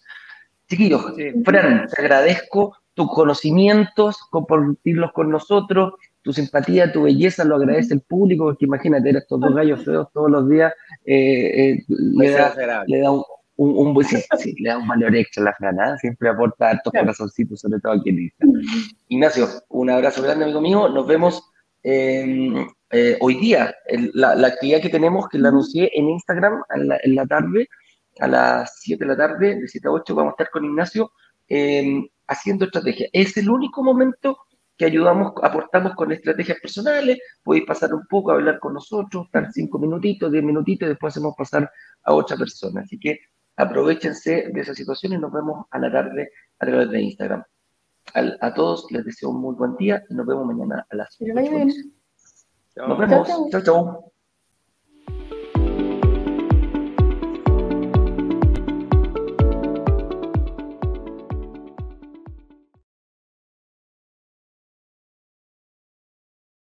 A: Chiquillos, Fran, te agradezco tus conocimientos, compartirlos con nosotros, tu simpatía, tu belleza, lo agradece el público, porque imagínate, estos dos gallos feos todos los días, eh, eh, le, da, le, da, un, un, sí, le da un valor extra a la frana, siempre aporta altos corazoncitos, sobre todo aquí en Instagram. Ignacio, un abrazo grande, amigo mío, nos vemos eh, hoy día, la, la, actividad que tenemos, que la anuncié en Instagram en la, en la tarde, a las 7 de la tarde, de 7 a 8, vamos a estar con Ignacio haciendo estrategia. Es el único momento que ayudamos, aportamos con estrategias personales, podéis pasar un poco a hablar con nosotros, estar cinco minutitos, diez minutitos, y después hacemos pasar a otra persona. Así que aprovechense de esa situación y nos vemos a la tarde a través de Instagram. A todos les deseo un muy buen día y nos vemos mañana a las 8. Nos vemos. Chao, chao.